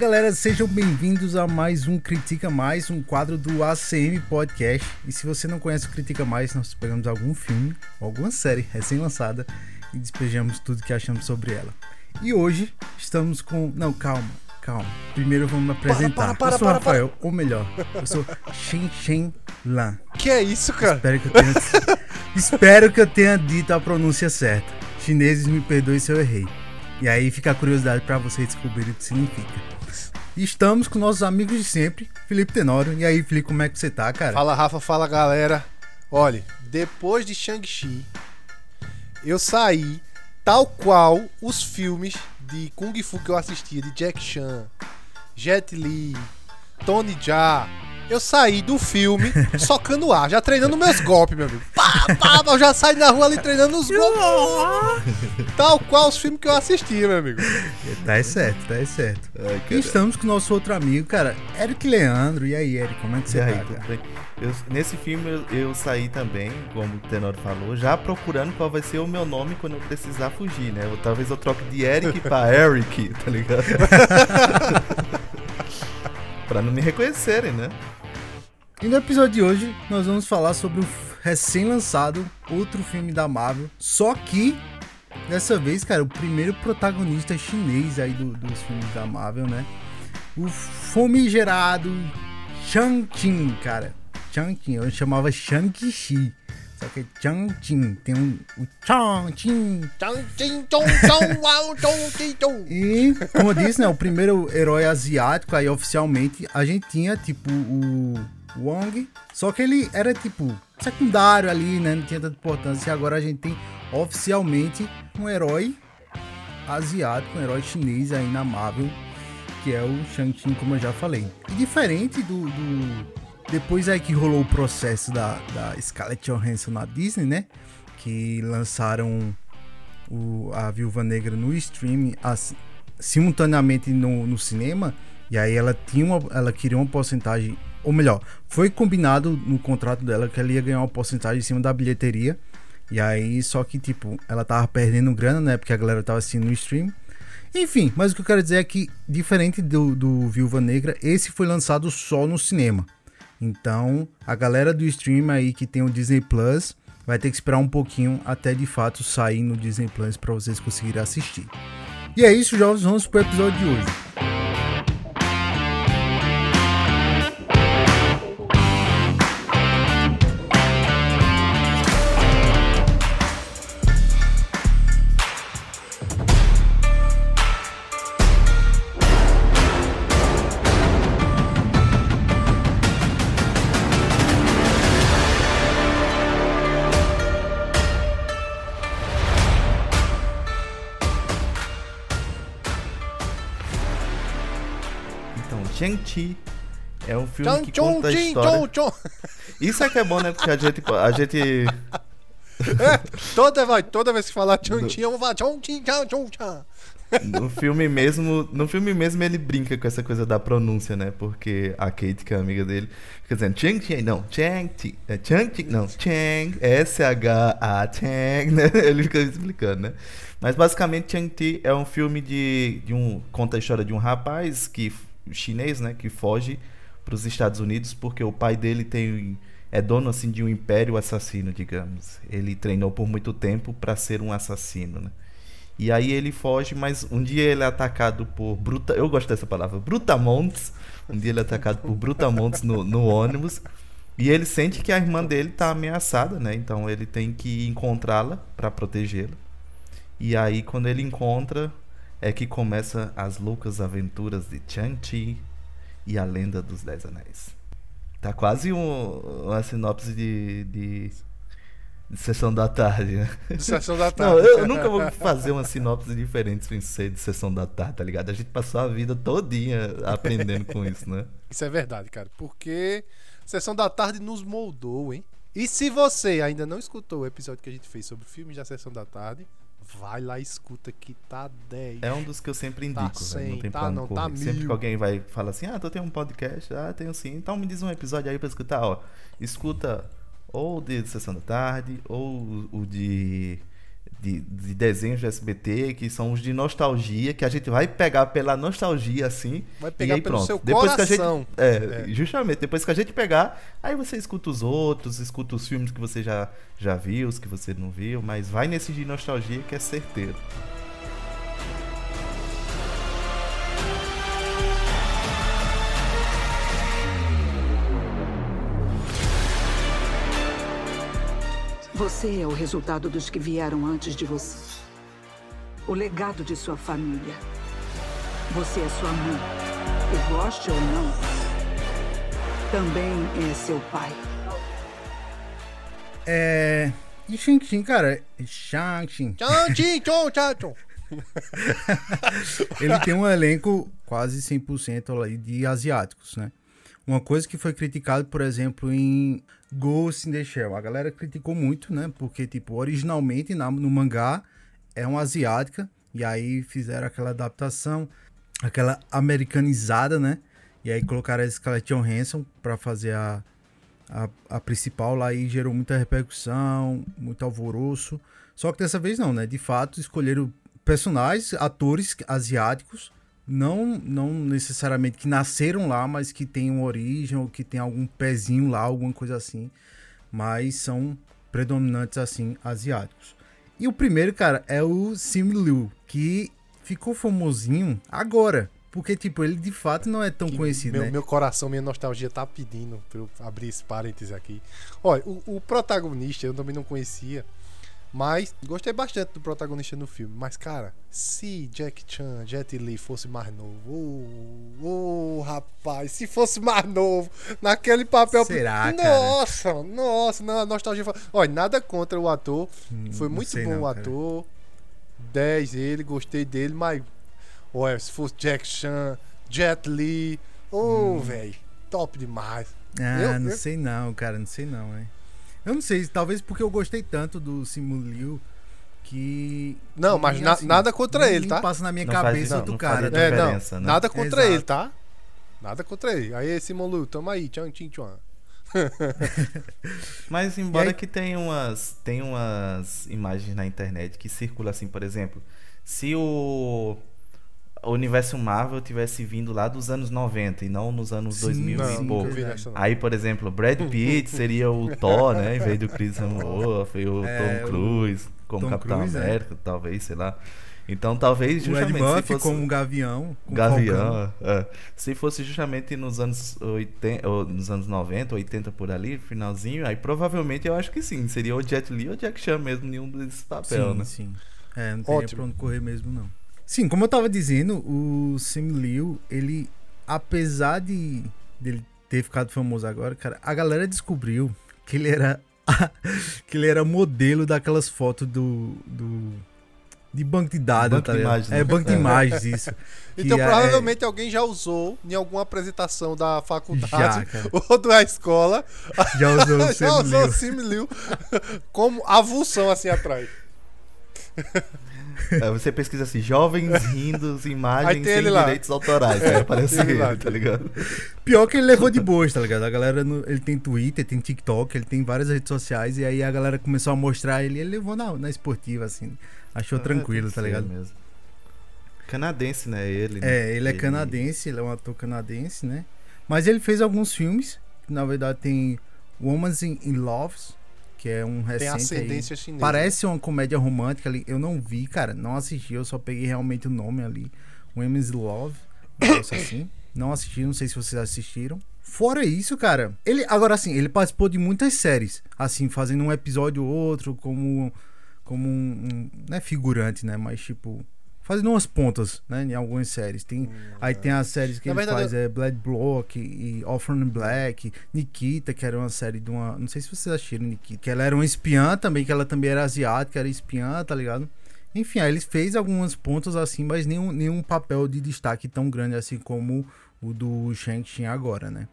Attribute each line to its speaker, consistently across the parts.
Speaker 1: Galera, sejam bem-vindos a mais um Critica Mais, um quadro do ACM Podcast. E se você não conhece o Critica Mais, nós pegamos algum filme, alguma série recém-lançada e despejamos tudo que achamos sobre ela. E hoje estamos com. Não, calma, calma. Primeiro vamos me apresentar.
Speaker 2: para, para,
Speaker 1: eu sou
Speaker 2: para,
Speaker 1: Rafael, ou melhor, eu sou Shen Shen Lan.
Speaker 2: Que é isso, cara?
Speaker 1: Espero que eu tenha, espero que eu tenha dito a pronúncia certa. Chineses, me perdoem se eu errei. E aí fica a curiosidade para vocês descobrirem o que significa. Estamos com nossos amigos de sempre, Felipe Tenório. E aí, Felipe, como é que você tá, cara?
Speaker 2: Fala, Rafa, fala, galera. Olha, depois de Shang-Chi, eu saí tal qual os filmes de Kung Fu que eu assistia, de Jack Chan, Jet Li, Tony Jaa. Eu saí do filme socando ar, já treinando meus golpes, meu amigo. Pá, pá, eu já saí na rua ali treinando os golpes. Tal qual os filmes que eu assistia, meu amigo.
Speaker 1: Tá certo, tá certo.
Speaker 3: Ai,
Speaker 1: E estamos com o nosso outro amigo, cara, Eric Leandro. E aí, Eric, como é que você
Speaker 3: E aí,
Speaker 1: tá,
Speaker 3: tudo
Speaker 1: cara?
Speaker 3: bem? Eu- nesse filme eu, eu saí também, como o Tenor falou, já procurando qual vai ser o meu nome quando eu precisar fugir, né? Eu- talvez eu troque de Eric pra Eric, tá ligado? pra não me reconhecerem, né?
Speaker 1: E no episódio de hoje, nós vamos falar sobre o recém-lançado outro filme da Marvel. Só que, dessa vez, cara, o primeiro protagonista chinês aí do- dos filmes da Marvel, né? O famigerado Shang-Chi, cara. Shang-Chi, eu chamava Shang-Chi. Só que é Shang-Chi. Tem um, o Shang-Chi. E, como eu disse, né, o primeiro herói asiático aí oficialmente, a gente tinha, tipo, o Wong, só que ele era, tipo, secundário ali, né, não tinha tanta importância, e agora a gente tem oficialmente um herói asiático, um herói chinês aí na Marvel, que é o Shang-Chi, como eu já falei. E diferente do... do- Depois aí que rolou o processo da, da Scarlett Johansson na Disney, né, que lançaram o- a Viúva Negra no streaming simultaneamente no, no cinema. E aí ela tinha uma, ela queria uma porcentagem ou melhor foi combinado no contrato dela que ela ia ganhar uma porcentagem em cima da bilheteria e aí só que tipo ela tava perdendo grana né porque a galera tava assistindo no stream enfim mas o que eu quero dizer é que diferente do, do Viúva Negra esse foi lançado só no cinema então, a galera do stream aí que tem o Disney Plus vai ter que esperar um pouquinho até de fato sair no Disney Plus para vocês conseguirem assistir. E é isso, jovens, vamos pro episódio de hoje.
Speaker 3: Shang-Chi é um filme que conta a história... Isso é que é bom, né? Porque a gente... A gente
Speaker 2: Toda, vai, toda vez que falar tchon, tchim, eu vou falar tchon, tchon.
Speaker 3: No filme mesmo, no filme mesmo ele brinca com essa coisa da pronúncia, né? Porque a Kate, que é amiga dele, fica dizendo Chang Chang, não, Chang Chi, é Chang Chi, não, Chang, S-H-A, Chang, né? Ele fica explicando, né? Mas basicamente Chang Chi é um filme de, de um conta a história de um rapaz que chinês, né, que foge para os Estados Unidos porque o pai dele tem é dono assim de um império assassino, digamos. Ele treinou por muito tempo para ser um assassino, né? E aí ele foge, mas um dia ele é atacado por Bruta. Eu gosto dessa palavra, Brutamontes. Um dia ele é atacado por Brutamontes no, no ônibus. E ele sente que a irmã dele tá ameaçada, né? Então ele tem que encontrá-la para protegê-la. E aí quando ele encontra, é que começa as loucas aventuras de Chang-Chi e a lenda dos Dez Anéis. Tá quase um- uma sinopse de, de, de sessão da tarde, né?
Speaker 2: De sessão da
Speaker 3: Não,
Speaker 2: tarde.
Speaker 3: eu, eu nunca vou fazer uma sinopse diferente sem ser de sessão da tarde, tá ligado? A gente passou a vida todinha aprendendo com isso, né?
Speaker 2: Isso é verdade, cara. Porque Sessão da Tarde nos moldou, hein? E se você ainda não escutou o episódio que a gente fez sobre filmes da Sessão da Tarde, vai lá e escuta que tá 10.
Speaker 3: É um dos que eu sempre indico,
Speaker 2: Tá
Speaker 3: velho, não
Speaker 2: cem,
Speaker 3: tem
Speaker 2: tá
Speaker 3: pra
Speaker 2: não, tá
Speaker 3: correr. Sempre
Speaker 2: mil.
Speaker 3: que alguém vai falar assim, ah, tu tem um podcast? Ah, tenho sim. Então me diz um episódio aí pra escutar, ó. Escuta ou o de Sessão da Tarde, ou o de de, de desenhos do SBT, que são os de nostalgia, que a gente vai pegar pela nostalgia, assim.
Speaker 2: Vai pegar
Speaker 3: e aí,
Speaker 2: pelo
Speaker 3: pronto.
Speaker 2: seu
Speaker 3: depois que a
Speaker 2: coração.
Speaker 3: gente, é, Justamente, depois que a gente pegar, aí você escuta os outros, escuta os filmes que você já, já viu, os que você não viu, mas vai nesse de nostalgia que é certeiro.
Speaker 4: Você é o resultado dos que vieram antes de você. O legado de sua família. Você é sua mãe. E goste ou não, também é seu pai.
Speaker 1: É. E Shang-Chi, cara. Shang-Chi.
Speaker 2: Tchau.
Speaker 1: Ele tem um elenco quase 100% aí de asiáticos, né? Uma coisa que foi criticado, por exemplo, em Ghost in the Shell. A galera criticou muito, né? Porque, tipo, originalmente na- no mangá é uma asiática. E aí fizeram aquela adaptação, aquela americanizada, né? E aí colocaram a Scarlett Johansson pra fazer a, a, a principal lá e gerou muita repercussão, muito alvoroço. Só que dessa vez não, né? De fato, escolheram personagens, atores asiáticos, não, não necessariamente que nasceram lá, mas que têm uma origem ou que tem algum pezinho lá, alguma coisa assim. Mas são predominantes, assim, asiáticos. E o primeiro, cara, é o Sim Liu, que ficou famosinho agora. Porque, tipo, ele de fato não é tão
Speaker 2: Que
Speaker 1: conhecido,
Speaker 2: meu,
Speaker 1: né?
Speaker 2: meu coração, minha nostalgia tá pedindo pra eu abrir esse parêntese aqui. Olha, o, o protagonista eu também não conhecia, mas gostei bastante do protagonista no filme. Mas, cara, se Jack Chan, Jet Li fosse mais novo, ô, ô, rapaz, se fosse mais novo, naquele papel.
Speaker 1: Será, cara?
Speaker 2: nossa, nossa, não, a nostalgia. Olha, nada contra o ator, foi
Speaker 1: não
Speaker 2: muito bom
Speaker 1: não,
Speaker 2: o
Speaker 1: cara.
Speaker 2: ator. 10 ele, gostei dele, mas. Olha, se fosse Jack Chan, Jet Li. Ô, velho, top demais.
Speaker 1: Ah,
Speaker 2: Eu-
Speaker 1: não
Speaker 2: eu-
Speaker 1: sei não, cara, não sei não, hein? Eu não sei, talvez porque eu gostei tanto do Simu Liu que.
Speaker 2: Não, mas na- nada contra
Speaker 1: nem
Speaker 2: ele, tá?
Speaker 1: passa na minha
Speaker 3: Não faz-
Speaker 1: cabeça
Speaker 3: não,
Speaker 1: outro
Speaker 3: não faz
Speaker 1: cara.
Speaker 2: É, não,
Speaker 3: né?
Speaker 2: nada contra
Speaker 1: Exato.
Speaker 2: ele, tá? Nada contra ele. Aí, Simon Lu, tamo aí, tchan, tchin, tchan.
Speaker 3: Mas embora que tenha umas, tem umas imagens na internet que circulam assim, por exemplo, se o, o universo Marvel tivesse vindo lá dos anos 90 e não nos anos
Speaker 1: Sim,
Speaker 3: 2000
Speaker 2: Não,
Speaker 3: e
Speaker 1: sim,
Speaker 3: pouco. Aí, por exemplo, Brad Pitt seria o Thor, né? Em vez do Chris Hemsworth, e o
Speaker 1: É,
Speaker 3: Tom
Speaker 1: o
Speaker 3: Cruise como
Speaker 1: Tom
Speaker 3: Capitão
Speaker 1: Cruise, é.
Speaker 3: América, talvez, sei lá. Então, talvez
Speaker 1: O Ed
Speaker 3: justamente se
Speaker 1: Murphy
Speaker 3: fosse...
Speaker 1: como um gavião. com.
Speaker 3: Gavião, é. se fosse justamente nos anos 80, ou nos anos 90, 80 por ali, finalzinho, aí provavelmente eu acho que sim, seria o Jet Li ou Jack Chan mesmo, nenhum desses papel,
Speaker 1: Sim,
Speaker 3: né?
Speaker 1: sim. É, não teria
Speaker 2: Ótimo.
Speaker 1: pra onde correr mesmo, não. Sim, como eu tava dizendo, o Sim Liu, ele, apesar de dele ter ficado famoso agora, cara, a galera descobriu que ele era que ele era modelo daquelas fotos do, do de banco de dados,
Speaker 3: Banco
Speaker 1: tá
Speaker 3: de imagens,
Speaker 1: É,
Speaker 3: né?
Speaker 1: banco de
Speaker 3: É.
Speaker 1: imagens, isso.
Speaker 2: Então,
Speaker 1: Que é-
Speaker 2: provavelmente alguém já usou em alguma apresentação da faculdade
Speaker 1: Já,
Speaker 2: ou da escola.
Speaker 1: Já usou o
Speaker 2: já
Speaker 1: Sim
Speaker 2: usou o
Speaker 1: Liu.
Speaker 2: Sim Liu como avulsão assim atrás.
Speaker 3: É, você pesquisa assim, jovens rindo, imagens sem
Speaker 2: lá.
Speaker 3: direitos autorais, aí aparece
Speaker 2: tem ele lá.
Speaker 3: tá ligado?
Speaker 1: Pior que ele levou de boas, tá ligado? A galera, no- ele tem Twitter, tem TikTok, ele tem várias redes sociais, e aí a galera começou a mostrar ele, ele levou na, na esportiva, assim. Achou
Speaker 3: É,
Speaker 1: tranquilo, tá ligado?
Speaker 3: Mesmo. Canadense, né? Ele. né?
Speaker 1: É, ele é canadense, ele é um ator canadense, né? Mas ele fez alguns filmes, que na verdade tem Woman's in, in Loves, que é um recente
Speaker 2: Tem
Speaker 1: aí.
Speaker 2: ascendência chinesa.
Speaker 1: Parece uma comédia romântica ali. Eu não vi, cara, não assisti, eu só peguei realmente o nome ali. Women's Love, assim. Não assisti, não sei se vocês assistiram. Fora isso, cara, ele agora assim, ele participou de muitas séries, assim, fazendo um episódio ou outro como como um, um não é figurante, né, mas tipo fazendo umas pontas, né, em algumas séries. Tem aí tem as séries que
Speaker 2: Na
Speaker 1: ele
Speaker 2: verdade,
Speaker 1: faz é Blood Block e Orphan Black, Nikita, que era uma série de uma, não sei se vocês assistiram Nikita, que ela era uma espiã também, que ela também era asiática, era espiã, tá ligado? Enfim, aí ele fez algumas pontas assim, mas nenhum, nenhum papel de destaque tão grande assim como o do Shang-Chi agora, né?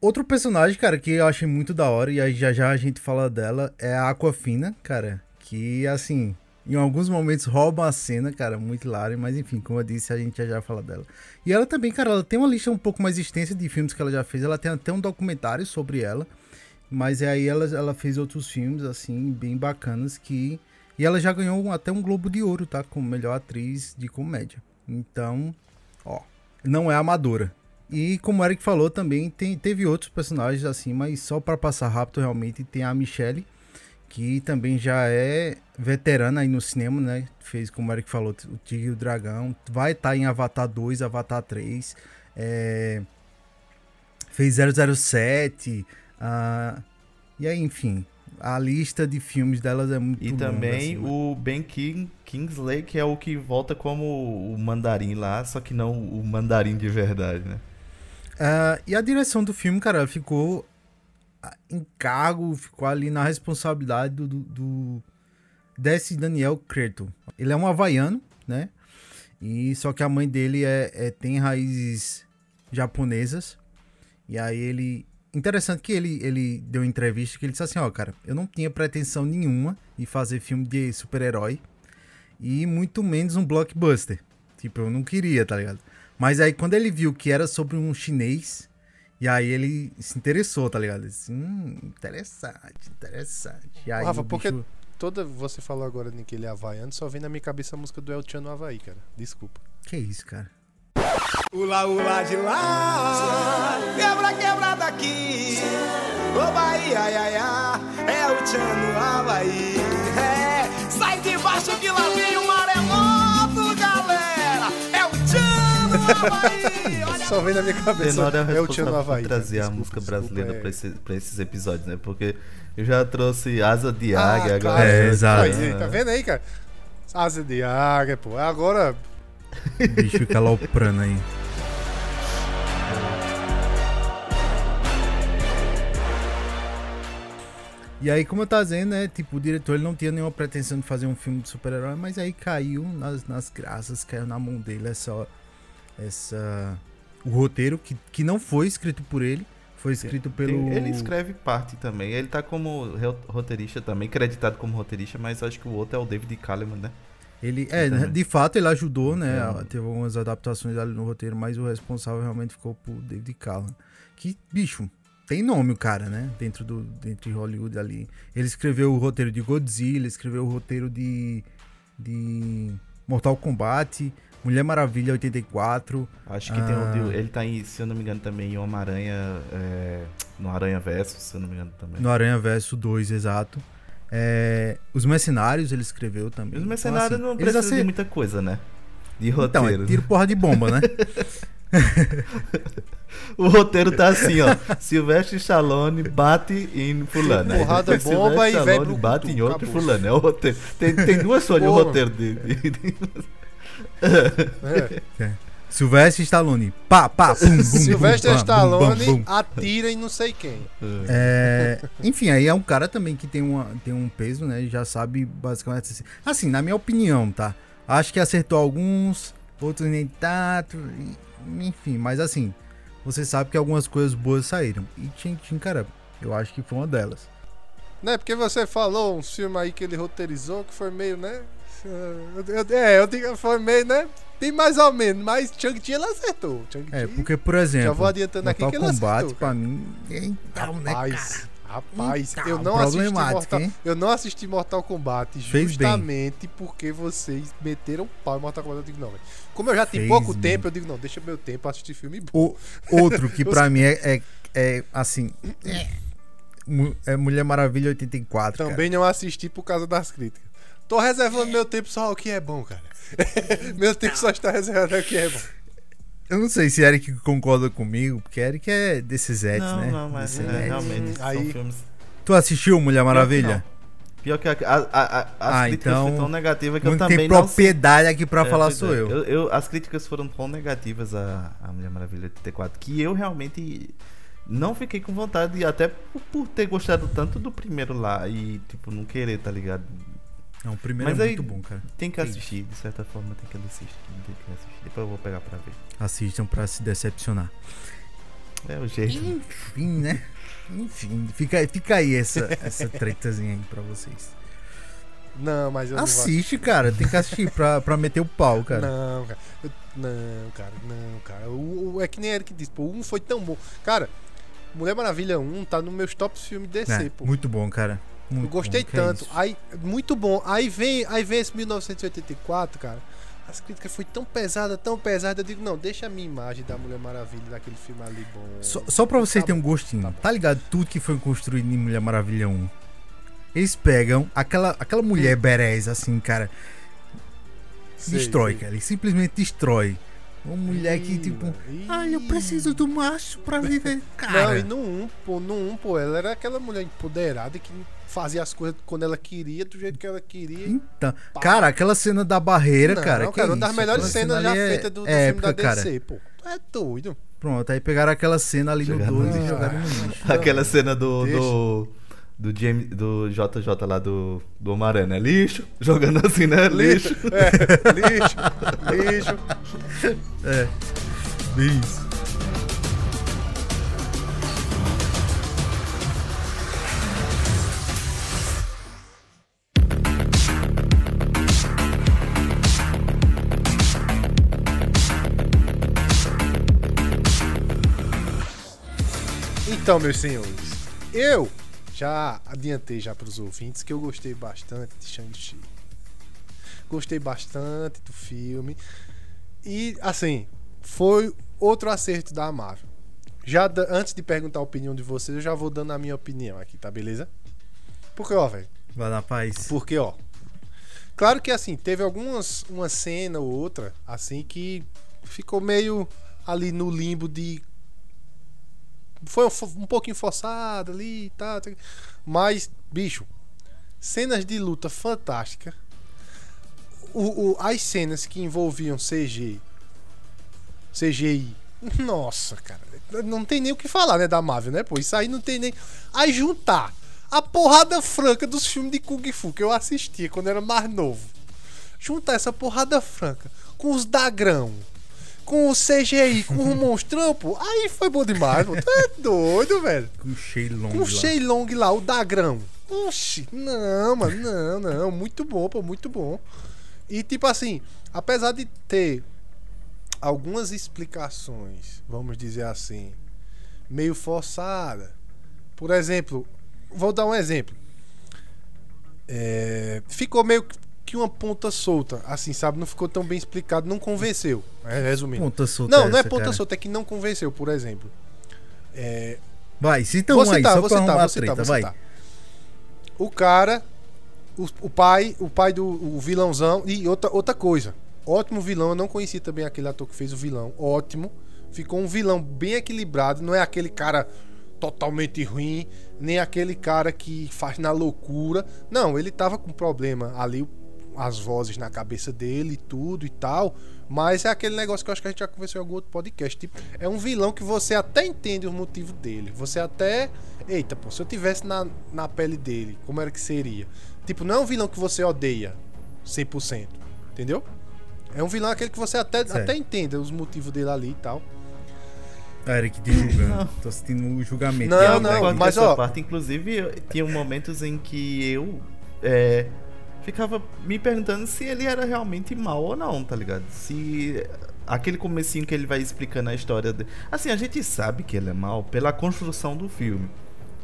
Speaker 1: Outro personagem, cara, que eu achei muito da hora, e aí já já a gente fala dela, é a Aquafina, cara, que assim, em alguns momentos rouba a cena, cara, muito hilário, mas enfim, como eu disse, a gente já já fala dela. E ela também, cara, ela tem uma lista um pouco mais extensa de filmes que ela já fez, ela tem até um documentário sobre ela, mas é aí ela, ela fez outros filmes, assim, bem bacanas que E ela já ganhou até um Globo de Ouro, tá? Como melhor atriz de comédia. Então, ó, não é amadora. E como o Eric falou também, tem, teve outros personagens assim, mas só para passar rápido realmente tem a Michelle, que também já é veterana aí no cinema, né? Fez, como o Eric falou, o Tigre e o Dragão. Vai estar em Avatar 2, Avatar 3. É... Fez 007. ah, E aí, enfim, a lista de filmes delas é muito
Speaker 3: E
Speaker 1: longa,
Speaker 3: também
Speaker 1: assim,
Speaker 3: o Ben King, Kingsley, que é o que volta como o mandarim lá, só que não o mandarim de verdade, né?
Speaker 1: Ah, e a direção do filme, cara, ficou ah, em cargo, ficou ali na responsabilidade do, do, do desse Daniel Creto. Ele é um havaiano, né? E só que a mãe dele é, é- tem raízes japonesas. E aí ele. Interessante que ele, ele deu entrevista que ele disse assim, ó, cara, eu não tinha pretensão nenhuma de fazer filme de super-herói. E muito menos um blockbuster. Tipo, eu não queria, tá ligado? Mas aí quando ele viu que era sobre um chinês, e aí ele se interessou, tá ligado? Ele disse, hum, interessante, interessante. E aí
Speaker 2: Rafa,
Speaker 1: bicho-
Speaker 2: Toda você falou agora em que ele é havaiano, só vem na minha cabeça a música do El Chan no Havaí, cara. Desculpa.
Speaker 1: Que isso, cara?
Speaker 5: Ula, ula de lá, quebra, quebra daqui. Ô Bahia, ai, ai, é o Tchan no Havaí. É, sai de baixo que lá vem o maremoto,
Speaker 2: Só vem na minha cabeça.
Speaker 3: Tenor é o
Speaker 2: É o Tchan no Havaí. cara.
Speaker 3: trazer a
Speaker 2: Desculpa,
Speaker 3: música
Speaker 2: desculpa,
Speaker 3: brasileira
Speaker 2: é.
Speaker 3: pra, esse- esses episódios, né? Porque eu já trouxe Asa de
Speaker 2: Ah,
Speaker 3: Águia, agora...
Speaker 2: claro.
Speaker 1: É, exato.
Speaker 2: Aí, tá vendo aí, cara? Asa de águia, pô. Agora,
Speaker 1: O bicho fica aloprando aí. E aí, como eu tava dizendo, né? Tipo, o diretor ele não tinha nenhuma pretensão de fazer um filme de super-herói, mas aí caiu nas, nas graças, caiu na mão dele essa. Essa o roteiro, que, que não foi escrito por ele, foi escrito pelo.
Speaker 3: Ele escreve parte também. Ele tá como roteirista também, creditado como roteirista, mas acho que o outro é o David Kaleman, né?
Speaker 1: Ele, é,
Speaker 3: Também.
Speaker 1: de fato ele ajudou, né?
Speaker 3: É.
Speaker 1: Teve algumas adaptações ali no roteiro, mas o responsável realmente ficou por David Callan. Que, bicho, tem nome o cara, né? Dentro, do, dentro de Hollywood ali. Ele escreveu o roteiro de Godzilla, escreveu o roteiro de, de Mortal Kombat, Mulher Maravilha 84.
Speaker 3: Acho que tem o
Speaker 1: Ah.
Speaker 3: de- Ele tá em, se eu não me engano, também em Homem-Aranha. é, no Aranha Verso, se eu não me engano também.
Speaker 1: No Aranha Verso 2, exato. É, Os Mercenários ele escreveu também.
Speaker 3: Os
Speaker 1: Então,
Speaker 3: mercenários
Speaker 1: assim,
Speaker 3: não precisam de muita coisa, né? De
Speaker 1: Então,
Speaker 3: roteiro.
Speaker 1: é tiro porra de bomba, né?
Speaker 3: O roteiro tá assim, ó. Silvestre Stallone bate em fulano. Aí
Speaker 2: Porrada,
Speaker 3: depois
Speaker 2: bomba e
Speaker 3: Sylvester
Speaker 2: véi
Speaker 3: Stallone bate em outro
Speaker 2: acabou.
Speaker 3: fulano. É o roteiro. Tem, tem duas folhas o
Speaker 2: Porra.
Speaker 3: roteiro dele.
Speaker 2: É.
Speaker 1: Silvestre Stallone. Pá, pá, pum, bum,
Speaker 2: Sylvester
Speaker 1: bum,
Speaker 2: Stallone
Speaker 1: bum, bum,
Speaker 2: atira em não sei quem.
Speaker 1: É, enfim, aí é um cara também que tem, uma, tem um peso, né? Já sabe basicamente assim. Assim, na minha opinião, tá? Acho que acertou alguns, outros nem tanto. Enfim, mas assim, você sabe que algumas coisas boas saíram. E Chin, cara, eu acho que foi uma delas.
Speaker 2: Né? Porque você falou uns filmes aí que ele roteirizou que foi meio, né? Eu- eu- é, eu digo foi meio, né? Bem mais ou menos, mas Chang-Chi ele acertou.
Speaker 1: É, porque, por exemplo,
Speaker 2: já vou adiantando aqui que ele
Speaker 1: Kombat,
Speaker 2: acertou.
Speaker 1: pra
Speaker 2: cara.
Speaker 1: mim, então, né, cara?
Speaker 2: Rapaz, rapaz,
Speaker 1: Então,
Speaker 2: eu não assisti Mortal,
Speaker 1: hein?
Speaker 2: eu não assisti Mortal Kombat justamente porque vocês meteram pau em Mortal Kombat. Eu digo, não, velho. Como eu já tenho
Speaker 1: Fez
Speaker 2: pouco
Speaker 1: bem.
Speaker 2: tempo, eu digo, não, deixa meu tempo assistir filme bom.
Speaker 1: O, outro que pra mim é, é, é, assim. É, é Mulher Maravilha 84. cara.
Speaker 2: Também não assisti por causa das críticas. Tô reservando meu tempo só ao que é bom, cara. meu tempo só está reservado ao que é bom.
Speaker 1: Eu não sei se Eric concorda comigo, porque Eric é desses
Speaker 3: Não,
Speaker 1: né?
Speaker 3: não, mas é, realmente são
Speaker 2: Aí-
Speaker 3: filmes.
Speaker 1: Tu assistiu Mulher Maravilha?
Speaker 3: Pior que a, a, a, a- as
Speaker 1: Ah,
Speaker 3: críticas
Speaker 1: então,
Speaker 3: foram tão negativas que eu
Speaker 1: Não
Speaker 3: também
Speaker 1: tem
Speaker 3: não
Speaker 1: propriedade aqui pra
Speaker 3: É,
Speaker 1: falar sou
Speaker 3: é.
Speaker 1: eu.
Speaker 3: eu. As críticas foram tão negativas a, a Mulher Maravilha 84 que eu realmente não fiquei com vontade, até por, por ter gostado tanto do primeiro lá e, tipo, não querer, tá ligado?
Speaker 1: Não, o primeiro
Speaker 3: Mas
Speaker 1: é
Speaker 3: aí-
Speaker 1: muito bom, cara.
Speaker 3: Tem que assistir, de certa forma tem que assistir. Tem que assistir. Depois eu vou pegar pra ver.
Speaker 1: Assistam pra se decepcionar.
Speaker 3: É o jeito.
Speaker 1: Enfim, né? Enfim, fica, fica aí essa, essa tretazinha aí pra vocês.
Speaker 2: Não, mas eu não
Speaker 1: Assiste, cara. Tem que assistir pra, pra meter o pau, cara.
Speaker 2: Não, cara. Eu- não, cara, não, cara. O, o- é que nem Eric disse, pô, o 1 foi tão bom. Cara, Mulher Maravilha 1 tá nos meus tops filmes DC,
Speaker 1: É,
Speaker 2: pô.
Speaker 1: muito bom, cara. Muito
Speaker 2: eu gostei
Speaker 1: bom, é
Speaker 2: tanto.
Speaker 1: isso.
Speaker 2: aí, muito bom. Aí vem, aí vem esse 1984, cara. As críticas foi tão pesada, tão pesada. Eu digo, não, deixa a minha imagem da Mulher Maravilha, daquele filme ali bom.
Speaker 1: Só, só pra vocês
Speaker 2: Tá
Speaker 1: terem um gostinho,
Speaker 2: tá
Speaker 1: tá, ligado? Tudo que foi construído em Mulher Maravilha 1. Eles pegam aquela, aquela mulher berés, assim, cara.
Speaker 2: Sei,
Speaker 1: destrói,
Speaker 2: sei.
Speaker 1: cara. Ele simplesmente destrói. Uma mulher que, tipo, ai, eu preciso do macho pra viver. Cara,
Speaker 2: Não, e no 1, pô, no 1, pô, ela era aquela mulher empoderada que fazia as coisas quando ela queria, do jeito que ela queria.
Speaker 1: então, cara, aquela cena da barreira,
Speaker 2: Não,
Speaker 1: cara. que
Speaker 2: cara,
Speaker 1: é
Speaker 2: uma das melhores
Speaker 1: Aquela
Speaker 2: cenas
Speaker 1: cena
Speaker 2: já
Speaker 1: é-
Speaker 2: feitas do, do
Speaker 1: é
Speaker 2: filme da
Speaker 1: épica, cara.
Speaker 2: DC, pô. É doido.
Speaker 1: Pronto, aí pegaram aquela cena ali
Speaker 3: Jogaram
Speaker 1: no
Speaker 3: no
Speaker 1: 2 e
Speaker 3: lixo.
Speaker 1: jogaram no lixo.
Speaker 3: Aquela cena do.
Speaker 2: Deixa.
Speaker 3: do. Do, James, do JJ lá do, do Homem-Aranha, né? Lixo, jogando assim, né? Lixo.
Speaker 2: É, lixo, lixo.
Speaker 1: É. Isso.
Speaker 2: Então, meus senhores, eu já adiantei já para os ouvintes que eu gostei bastante de Shang-Chi. Gostei bastante do filme. E, assim, foi outro acerto da Marvel. Já antes de perguntar a opinião de vocês, eu já vou dando a minha opinião aqui, tá beleza? Porque, ó, velho,
Speaker 1: Vai na paz.
Speaker 2: porque, ó. Claro que assim, teve algumas uma cena ou outra assim que ficou meio ali no limbo de foi um, um pouquinho forçado ali e tal, tal. mas bicho, cenas de luta fantástica. O, o- as cenas que envolviam CG CGI. Nossa, cara. Não tem nem o que falar, né, da Marvel, né? Pô, isso aí não tem nem. Aí juntar a porrada franca dos filmes de Kung Fu que eu assistia quando era mais novo. Juntar essa porrada franca com os dagrão, com o CGI, com o monstrão, pô. Aí foi bom demais, pô. Tu é doido, velho.
Speaker 1: Com o Shenlong
Speaker 2: Com o
Speaker 1: lá.
Speaker 2: Shenlong lá, o dagrão. Oxi, não, mano, não, não. Muito bom, pô, muito bom. E tipo assim, apesar de ter algumas explicações, vamos dizer assim, meio forçada. Por exemplo, vou dar um exemplo. É, ficou meio que uma ponta solta, assim, sabe? Não ficou tão bem explicado, não convenceu. É, resumindo.
Speaker 1: Ponta solta
Speaker 2: Não, não é ponta
Speaker 1: cara?
Speaker 2: solta, é que não convenceu, por exemplo. É,
Speaker 1: Vai, cita um aí,
Speaker 2: citar,
Speaker 1: só
Speaker 2: vou
Speaker 1: pra a
Speaker 2: citar,
Speaker 1: treta,
Speaker 2: vou
Speaker 1: vai.
Speaker 2: citar. O cara, o, o pai, o pai do o vilãozão e outra, outra coisa. Ótimo vilão, eu não conhecia também aquele ator que fez o vilão. Ótimo. Ficou um vilão bem equilibrado, não é aquele cara totalmente ruim, nem aquele cara que faz na loucura. Não, ele tava com problema ali, as vozes na cabeça dele e tudo e tal. Mas é aquele negócio que eu acho que a gente já conversou em algum outro podcast. Tipo, é um vilão que você até entende o motivo dele. Você até. Eita, pô, se eu tivesse na, na pele dele, como era que seria? Tipo, não é um vilão que você odeia 100%. Entendeu? É um vilão aquele que você até,
Speaker 1: Certo.
Speaker 2: até entende os motivos dele ali e tal.
Speaker 1: Ah, Eric te julgando. Tô assistindo o julgamento.
Speaker 2: Não, não, mas, ó-
Speaker 3: parte, inclusive, eu- tinha momentos em que eu é, ficava me perguntando se ele era realmente mal ou não, tá ligado? Se aquele comecinho que ele vai explicando a história dele. Assim, a gente sabe que ele é mal pela construção do filme.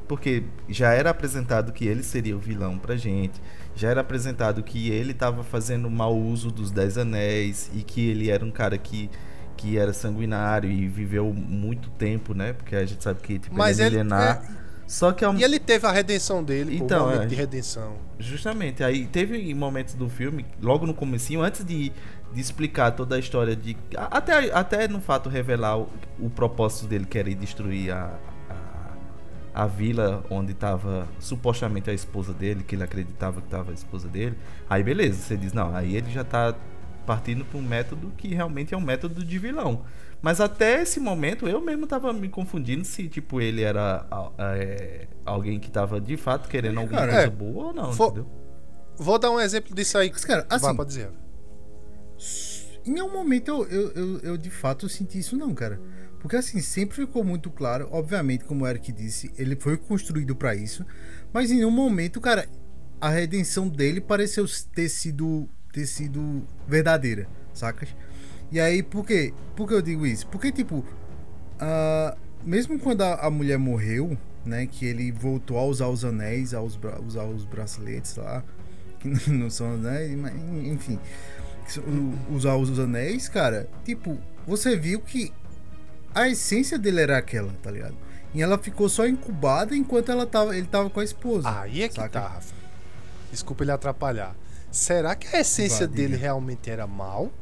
Speaker 3: Porque já era apresentado que ele seria o vilão pra gente. Já era apresentado que ele tava fazendo mau uso dos Dez Anéis e que ele era um cara que, que era sanguinário e viveu muito tempo, né? Porque a gente sabe que tipo,
Speaker 2: Mas
Speaker 3: ele é
Speaker 2: ele-
Speaker 3: milenar. Só que ao,
Speaker 2: E ele teve a redenção dele,
Speaker 3: Então,
Speaker 2: pô, momento
Speaker 3: é.
Speaker 2: de redenção.
Speaker 3: Justamente, aí teve momentos do filme, logo no comecinho, antes de, de explicar toda a história de. Até, até no fato revelar o, o propósito dele querer destruir a, a, a vila onde estava supostamente a esposa dele, que ele acreditava que estava a esposa dele. Aí beleza, você diz, não, aí ele já tá partindo para um método que realmente é um método de vilão. Mas até esse momento eu mesmo tava me confundindo se tipo ele era é, alguém que tava de fato querendo alguma
Speaker 1: Cara,
Speaker 3: coisa
Speaker 2: é.
Speaker 3: boa ou não, entendeu?
Speaker 2: Vou dar um exemplo disso aí.
Speaker 1: Mas, cara, assim,
Speaker 2: pode dizer.
Speaker 1: Em nenhum momento eu, eu, eu, eu, de fato senti isso, não, cara. Porque assim, sempre ficou muito claro, obviamente, como o Eric disse, ele foi construído pra isso, mas em nenhum momento, cara, a redenção dele pareceu ter sido, ter sido verdadeira, sacas? E aí, por quê? Por que eu digo isso? Porque, tipo, ah, mesmo quando a, a mulher morreu, né? Que ele voltou a usar os anéis, a us- usar os braceletes lá, que não são anéis, mas enfim. Usar os anéis, cara, tipo, você viu que a essência dele era aquela, tá ligado? E ela ficou só incubada enquanto ela tava, ele tava com a esposa.
Speaker 2: Aí é que
Speaker 1: saca?
Speaker 2: tá, Rafa. Desculpa ele atrapalhar. Será que a essência dele realmente era mal?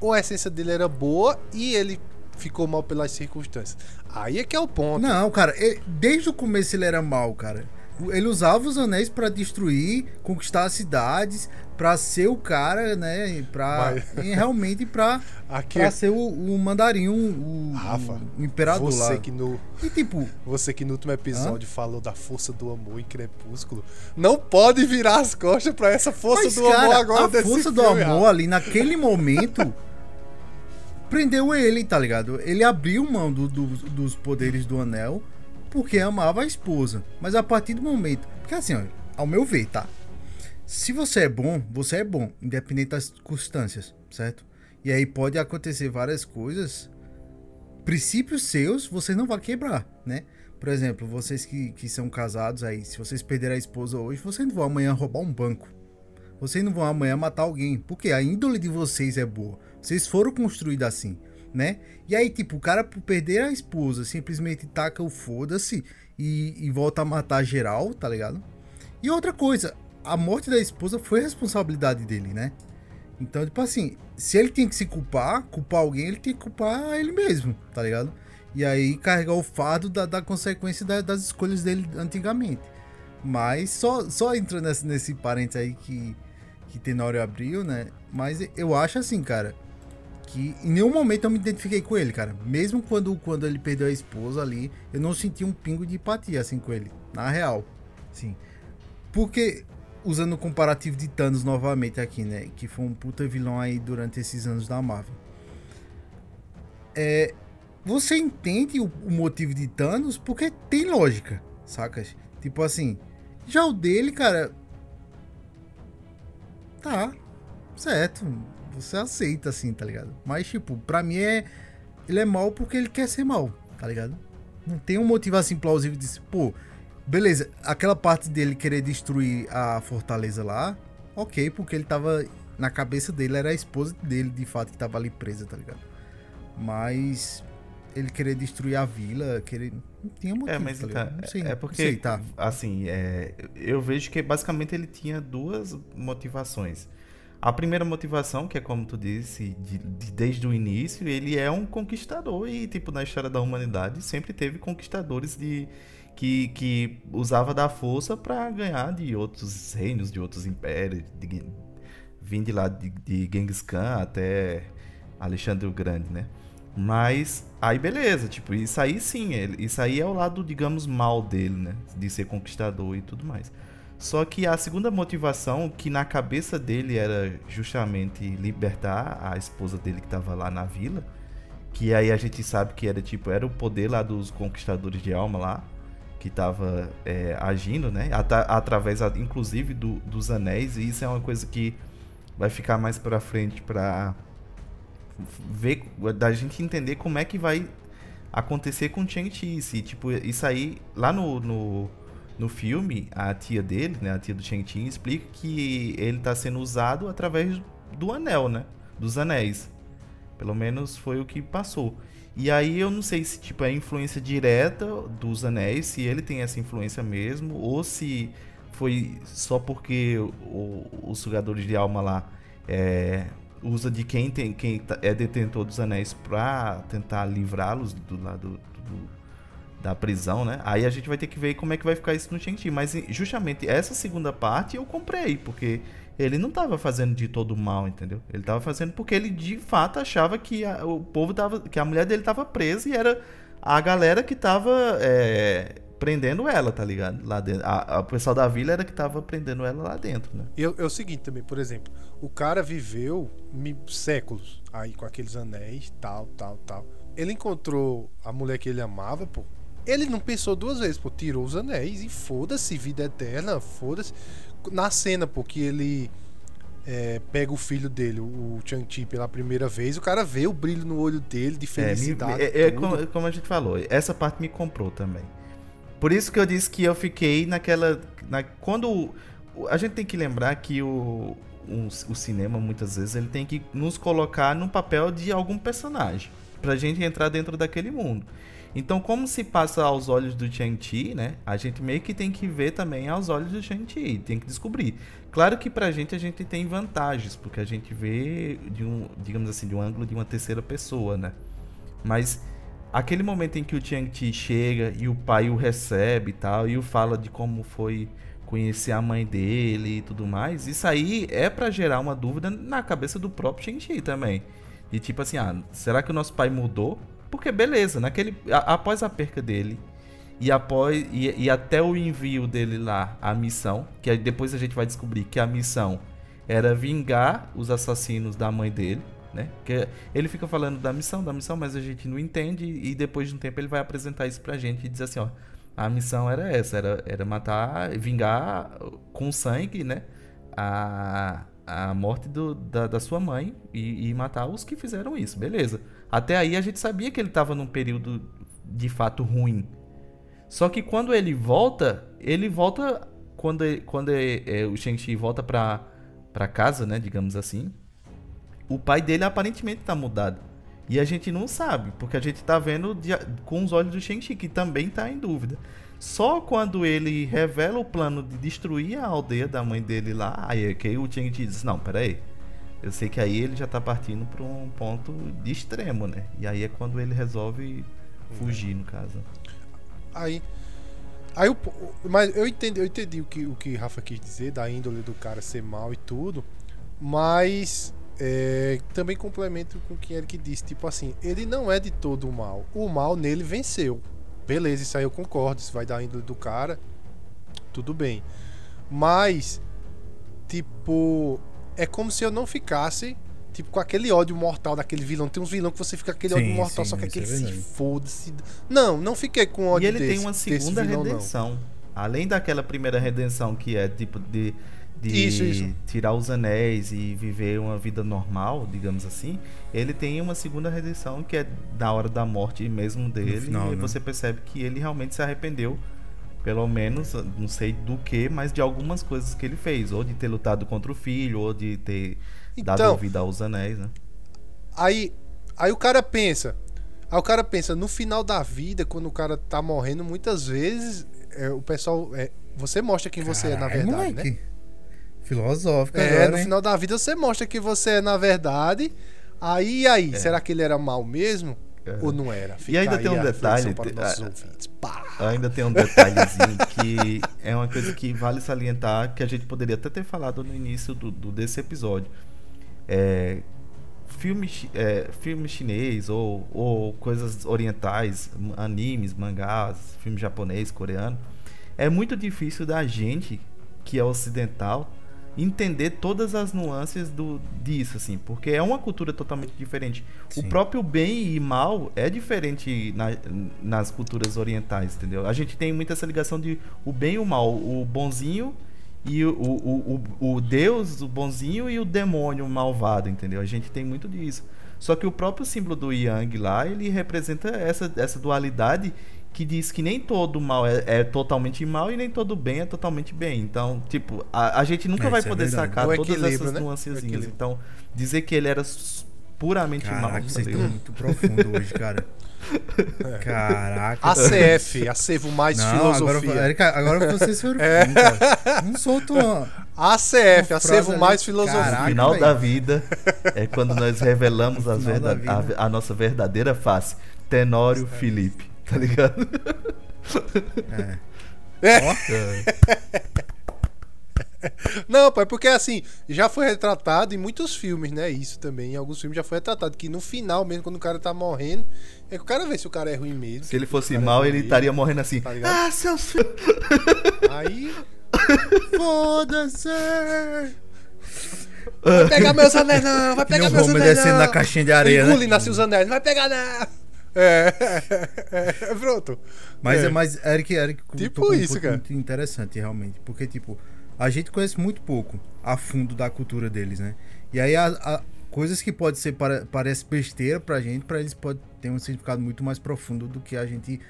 Speaker 2: Ou a essência dele era boa e ele ficou mal pelas circunstâncias? Aí é que é o ponto.
Speaker 1: Não, cara, ele- desde o começo ele era mal, cara. Ele usava os anéis pra destruir, conquistar as cidades, pra ser o cara, né? Pra,
Speaker 2: Mas-
Speaker 1: realmente pra,
Speaker 2: Aqui,
Speaker 1: ser o, o mandarim, o,
Speaker 2: Rafa,
Speaker 1: o imperador
Speaker 2: você
Speaker 1: lá.
Speaker 2: que no
Speaker 1: E tipo,
Speaker 2: você que no último episódio falou da força do amor em Crepúsculo, não pode virar as costas pra essa força
Speaker 1: mas,
Speaker 2: do
Speaker 1: cara,
Speaker 2: amor agora
Speaker 1: a
Speaker 2: desse
Speaker 1: força do
Speaker 2: filme,
Speaker 1: amor
Speaker 2: Rafa.
Speaker 1: ali naquele momento prendeu ele, tá ligado? Ele abriu mão do- do- dos poderes do anel porque amava a esposa. Mas a partir do momento. Porque assim, ó, ao meu ver, tá? Se você é bom, você é bom, independente das circunstâncias, certo? E aí pode acontecer várias coisas. Princípios seus, você não vai quebrar, né? Por exemplo, vocês que, que são casados aí, se vocês perderem a esposa hoje, vocês não vão amanhã roubar um banco. Vocês não vão amanhã matar alguém. Porque a índole de vocês é boa. Vocês foram construídos assim, né? E aí, tipo, o cara por perder a esposa simplesmente taca o foda-se e, e volta a matar geral, tá ligado? E outra coisa, a morte da esposa foi responsabilidade dele, né? Então, tipo assim, se ele tem que se culpar, culpar alguém, ele tem que culpar ele mesmo, tá ligado? E aí carregar o fardo da, da consequência da- das escolhas dele antigamente. Mas só, só entrando nesse, nesse parênteses aí que, que Tenório abriu, né? Mas eu acho assim, cara, que em nenhum momento eu me identifiquei com ele, cara. Mesmo quando, quando ele perdeu a esposa ali, eu não senti um pingo de empatia assim com ele. Na real, sim. Porque, usando o comparativo de Thanos novamente aqui, né? Que foi um puta vilão aí durante esses anos da Marvel. É, você entende o, o motivo de Thanos porque tem lógica, sacas? Tipo assim, já o dele, cara. Tá, certo. Você aceita assim, tá ligado? Mas, tipo, pra mim é. Ele é mal porque ele quer ser mal, tá ligado? Não tem um motivo assim plausível de. Pô, beleza, aquela parte dele querer destruir a fortaleza lá, ok, porque ele tava. Na cabeça dele era a esposa dele, de fato, que tava ali presa, tá ligado? Mas. Ele querer destruir a vila, querer. Não tinha motivo.
Speaker 3: É, mas
Speaker 1: tá
Speaker 3: então?
Speaker 1: Não sei,
Speaker 3: é porque,
Speaker 1: sei, tá.
Speaker 3: assim, é, eu vejo que basicamente ele tinha duas motivações. A primeira motivação, que é como tu disse, de- de- desde o início, ele é um conquistador e, tipo, na história da humanidade sempre teve conquistadores de que, que usava da força para ganhar de outros reinos, de outros impérios, de, vindo de lá de, de Genghis Khan até Alexandre o Grande, né? Mas aí beleza, tipo, isso aí sim, isso aí é o lado, digamos, mal dele, né? De ser conquistador e tudo mais. Só que a segunda motivação, que na cabeça dele era justamente libertar a esposa dele que tava lá na vila, que aí a gente sabe que era tipo, era o poder lá dos conquistadores de alma lá, que tava é, agindo, né? Ata- através, inclusive, do- dos anéis, e isso é uma coisa que vai ficar mais pra frente pra ver, da gente entender como é que vai acontecer com Chang-Chi. Se, tipo, isso aí, lá no, no, no filme, a tia dele, né, a tia do Chang-Chi, explica que ele tá sendo usado através do anel, né, dos anéis. Pelo menos foi o que passou. E aí eu não sei se tipo é influência direta dos anéis, se ele tem essa influência mesmo, ou se foi só porque os sugadores de alma lá é, usa de quem tem quem tá- é detentor dos anéis pra tentar livrá-los do lado do- da prisão, né? Aí a gente vai ter que ver como é que vai ficar isso no Shang-Chi. Mas justamente essa segunda parte eu comprei, porque ele não tava fazendo de todo mal, entendeu? Ele tava fazendo porque ele de fato achava que a- o povo tava. que a mulher dele tava presa e era a galera que tava é, prendendo ela, tá ligado? Lá dentro. O pessoal da vila era que tava prendendo ela lá dentro, né?
Speaker 2: E é o seguinte também, por exemplo, o cara viveu séculos aí com aqueles anéis, tal, tal, tal. Ele encontrou a mulher que ele amava, pô. Ele não pensou duas vezes, pô, tirou os anéis e foda-se, vida eterna, foda-se. Na cena, pô, que ele é, pega o filho dele, o Chang-Chi, pela primeira vez, o cara vê o brilho no olho dele de
Speaker 3: É, me-
Speaker 2: felicidade.
Speaker 3: é- é
Speaker 2: tudo.
Speaker 3: como, como a gente falou, essa parte me comprou também. Por isso que eu disse que eu fiquei naquela. Na, quando. A gente tem que lembrar que o, o, o cinema, muitas vezes, ele tem que nos colocar no papel de algum personagem. Pra gente entrar dentro daquele mundo. Então, como se passa aos olhos do Shang-Chi, né? A gente meio que tem que ver também aos olhos do Shang-Chi, tem que descobrir. Claro que pra gente a gente tem vantagens, porque a gente vê de um, digamos assim, de um ângulo de uma terceira pessoa, né? Mas aquele momento em que o Shang-Chi chega e o pai o recebe e tal, e o fala de como foi conhecer a mãe dele e tudo mais, isso aí é para gerar uma dúvida na cabeça do próprio Shang-Chi também. E tipo assim, ah, será que o nosso pai mudou? Porque beleza, naquele a, após a perca dele e após e, e, até o envio dele lá a missão, que depois a gente vai descobrir que a missão era vingar os assassinos da mãe dele, né? Que ele fica falando da missão, da missão, mas a gente não entende e depois de um tempo ele vai apresentar isso pra gente e diz assim, ó, a missão era essa, era, era matar, vingar com sangue, né? A, a morte do, da, da sua mãe e, e matar os que fizeram isso, beleza. Até aí a gente sabia que ele estava num período de fato ruim. Só que quando ele volta, ele volta quando, quando é, é, o Shang-Chi volta pra, pra casa, né, digamos assim. O pai dele aparentemente tá mudado. E a gente não sabe, porque a gente tá vendo de, com os olhos do Shang-Chi, que também tá em dúvida. Só quando ele revela o plano de destruir a aldeia da mãe dele lá, aí que o Shang-Chi diz, não, peraí, eu sei que aí ele já tá partindo para um ponto de extremo, né? E aí é quando ele resolve fugir, no caso.
Speaker 2: Aí. Aí o, mas eu entendi, eu entendi o que o que Rafa quis dizer da índole do cara ser mal e tudo, mas é, também complemento com o que Eric disse, tipo assim, ele não é de todo mal. O mal nele venceu. Beleza, isso aí eu concordo, isso vai dar índole do cara. Tudo bem. Mas tipo, é como se eu não ficasse tipo com aquele ódio mortal daquele vilão. Tem uns vilão que você fica com aquele sim, ódio mortal, sim, só que aquele é se foda-se. Não, não fiquei com ódio
Speaker 3: E ele
Speaker 2: desse,
Speaker 3: tem uma segunda vilão, redenção. Não. Além daquela primeira redenção que é tipo de de isso, isso. tirar os anéis e viver uma vida normal, digamos assim, ele tem uma segunda redenção que é da hora da morte mesmo dele, final, e né? você percebe que ele realmente se arrependeu pelo menos, não sei do que, mas de algumas coisas que ele fez. Ou de ter lutado contra o filho, ou de ter então, dado vida aos anéis, né?
Speaker 2: Aí, aí o cara pensa. Aí o cara pensa, no final da vida, quando o cara tá morrendo, muitas vezes é, o pessoal. É, você mostra quem você é na verdade, moleque. né?
Speaker 1: Filosófico,
Speaker 2: É, agora, no hein? final da vida você mostra que você é na verdade. Aí, aí, é. será que ele era mal mesmo? Ou não era?
Speaker 3: Fica e ainda tem um detalhe. A, ainda tem um detalhezinho que é uma coisa que vale salientar, que a gente poderia até ter falado no início do, do desse episódio. É, filme, é, filme chinês ou, ou coisas orientais, animes, mangás, filme japonês, coreano, é muito difícil da gente, que é ocidental, entender todas as nuances do, disso, assim, porque é uma cultura totalmente diferente. Sim. O próprio bem e mal é diferente na, nas culturas orientais, entendeu? A gente tem muita essa ligação de o bem e o mal, o bonzinho e o, o, o, o Deus, o bonzinho e o demônio malvado, entendeu? A gente tem muito disso. Só que o próprio símbolo do Yang lá, ele representa essa, essa dualidade que diz que nem todo mal é, é, totalmente mal e nem todo bem é totalmente bem. Então, tipo, a, a gente nunca é, vai é poder é sacar todas essas né? nuancezinhas. Então, dizer que ele era puramente
Speaker 1: Caraca,
Speaker 3: mal.
Speaker 1: Vocês estão muito profundo hoje, cara. É. Caraca.
Speaker 2: ACF, Acervo Mais Não, Filosofia.
Speaker 1: Agora, agora vocês foram é. Não solto uma.
Speaker 2: ACF, Acervo Mais Filosofia.
Speaker 3: Caraca, final véio. da vida é quando nós revelamos a, a, nossa verdadeira face. Tenório Felipe. Tá ligado?
Speaker 2: É. é. Não, pai, porque assim, já foi retratado em muitos filmes, né? Isso também. Em alguns filmes já foi retratado. Que no final, mesmo, quando o cara tá morrendo, é que o cara vê se o cara é ruim mesmo.
Speaker 3: Se ele fosse mal, é ele estaria morrendo assim. Tá ah, seus filhos.
Speaker 2: Aí. Foda-se! Vai pegar meus anéis, não! Vai pegar meus anéis!
Speaker 1: descendo na caixinha de areia.
Speaker 2: Engolindo né? assim os anéis, não vai pegar, não! É, é, pronto.
Speaker 1: Mas, é. mas Eric, Eric
Speaker 2: tipo isso,
Speaker 1: um
Speaker 2: cara.
Speaker 1: muito interessante, realmente. Porque, tipo, a gente conhece muito pouco a fundo da cultura deles, né? E aí, a, a coisas que pode ser, para, parece besteira pra gente, pra eles pode ter um significado muito mais profundo do que a gente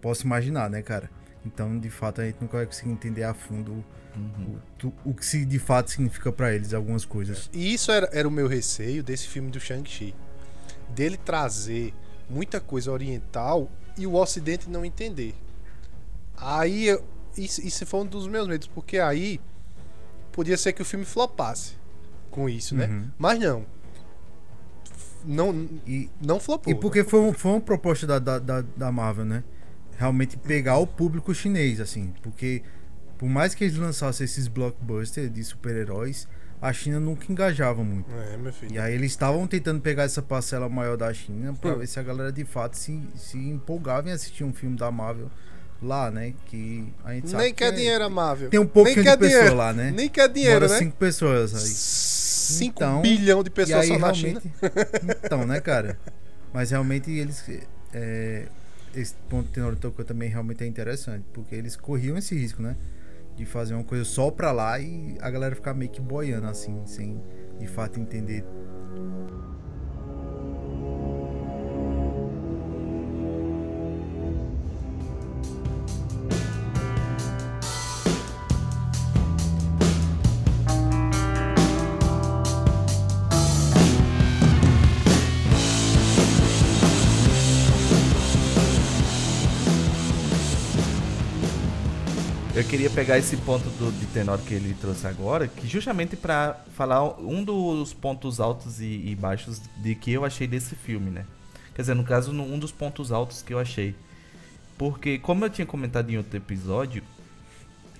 Speaker 1: possa imaginar, né, cara? Então, de fato, a gente nunca vai conseguir entender a fundo
Speaker 3: Uhum.
Speaker 1: o, o que se de fato significa pra eles algumas coisas.
Speaker 2: E isso era, era o meu receio desse filme do Shang-Chi. Dele trazer muita coisa oriental e o ocidente não entender. Aí, isso, isso foi um dos meus medos, porque aí podia ser que o filme flopasse com isso, né?
Speaker 1: Uhum.
Speaker 2: Mas não. Não,
Speaker 1: E,
Speaker 2: não flopou.
Speaker 1: e porque foi, um- foi uma proposta da, da, da, da Marvel, né? Realmente pegar o público chinês, assim. Porque por mais que eles lançassem esses blockbusters de super-heróis, a China nunca engajava muito.
Speaker 2: É, meu filho.
Speaker 1: E aí eles estavam tentando pegar essa parcela maior da China pra
Speaker 2: Hum.
Speaker 1: ver se a galera de fato se, se empolgava em assistir um filme da Marvel lá, né? Que a gente sabe
Speaker 2: Nem quer
Speaker 1: que é-
Speaker 2: dinheiro amável.
Speaker 1: Tem um pouquinho
Speaker 2: Nem
Speaker 1: de pessoa
Speaker 2: dinheiro.
Speaker 1: lá, né?
Speaker 2: Nem quer dinheiro,
Speaker 1: Mora
Speaker 2: né?
Speaker 1: cinco pessoas aí.
Speaker 2: 5
Speaker 1: Então,
Speaker 2: bilhão de pessoas
Speaker 1: aí,
Speaker 2: só na China.
Speaker 1: então, né, cara? Mas realmente eles. é, esse ponto que o Tenor tocou também realmente é interessante, porque eles corriam esse risco, né? De fazer uma coisa só pra lá e a galera ficar meio que boiando, assim, sem de fato entender.
Speaker 3: Eu queria pegar esse ponto do, de tenor que ele trouxe agora, que justamente pra falar um dos pontos altos e, e baixos de que eu achei desse filme, né? Quer dizer, no caso, um dos pontos altos que eu achei. Porque, como eu tinha comentado em outro episódio,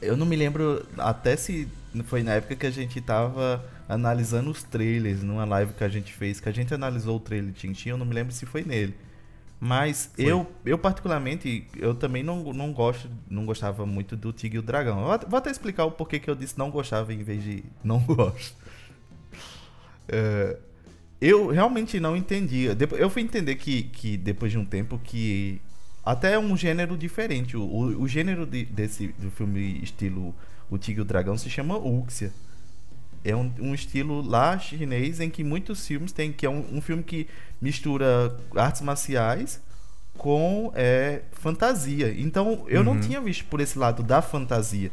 Speaker 3: eu não me lembro até se foi na época que a gente tava analisando os trailers numa live que a gente fez, que a gente analisou o trailer Tintin, eu não me lembro se foi nele. Mas eu, eu particularmente, eu também não, não gosto, não gostava muito do Tigre e o Dragão. Eu vou até- explicar o porquê que eu disse não gostava em vez de não gosto. É, eu realmente não entendia. Eu fui entender que, que depois de um tempo que até é um gênero diferente. O, o, o gênero de- desse do filme estilo O Tigre e o Dragão se chama Wuxia. É um, um estilo lá chinês em que muitos filmes têm, que é um, um filme que mistura artes marciais com é, fantasia. Então eu não tinha visto por esse lado da fantasia.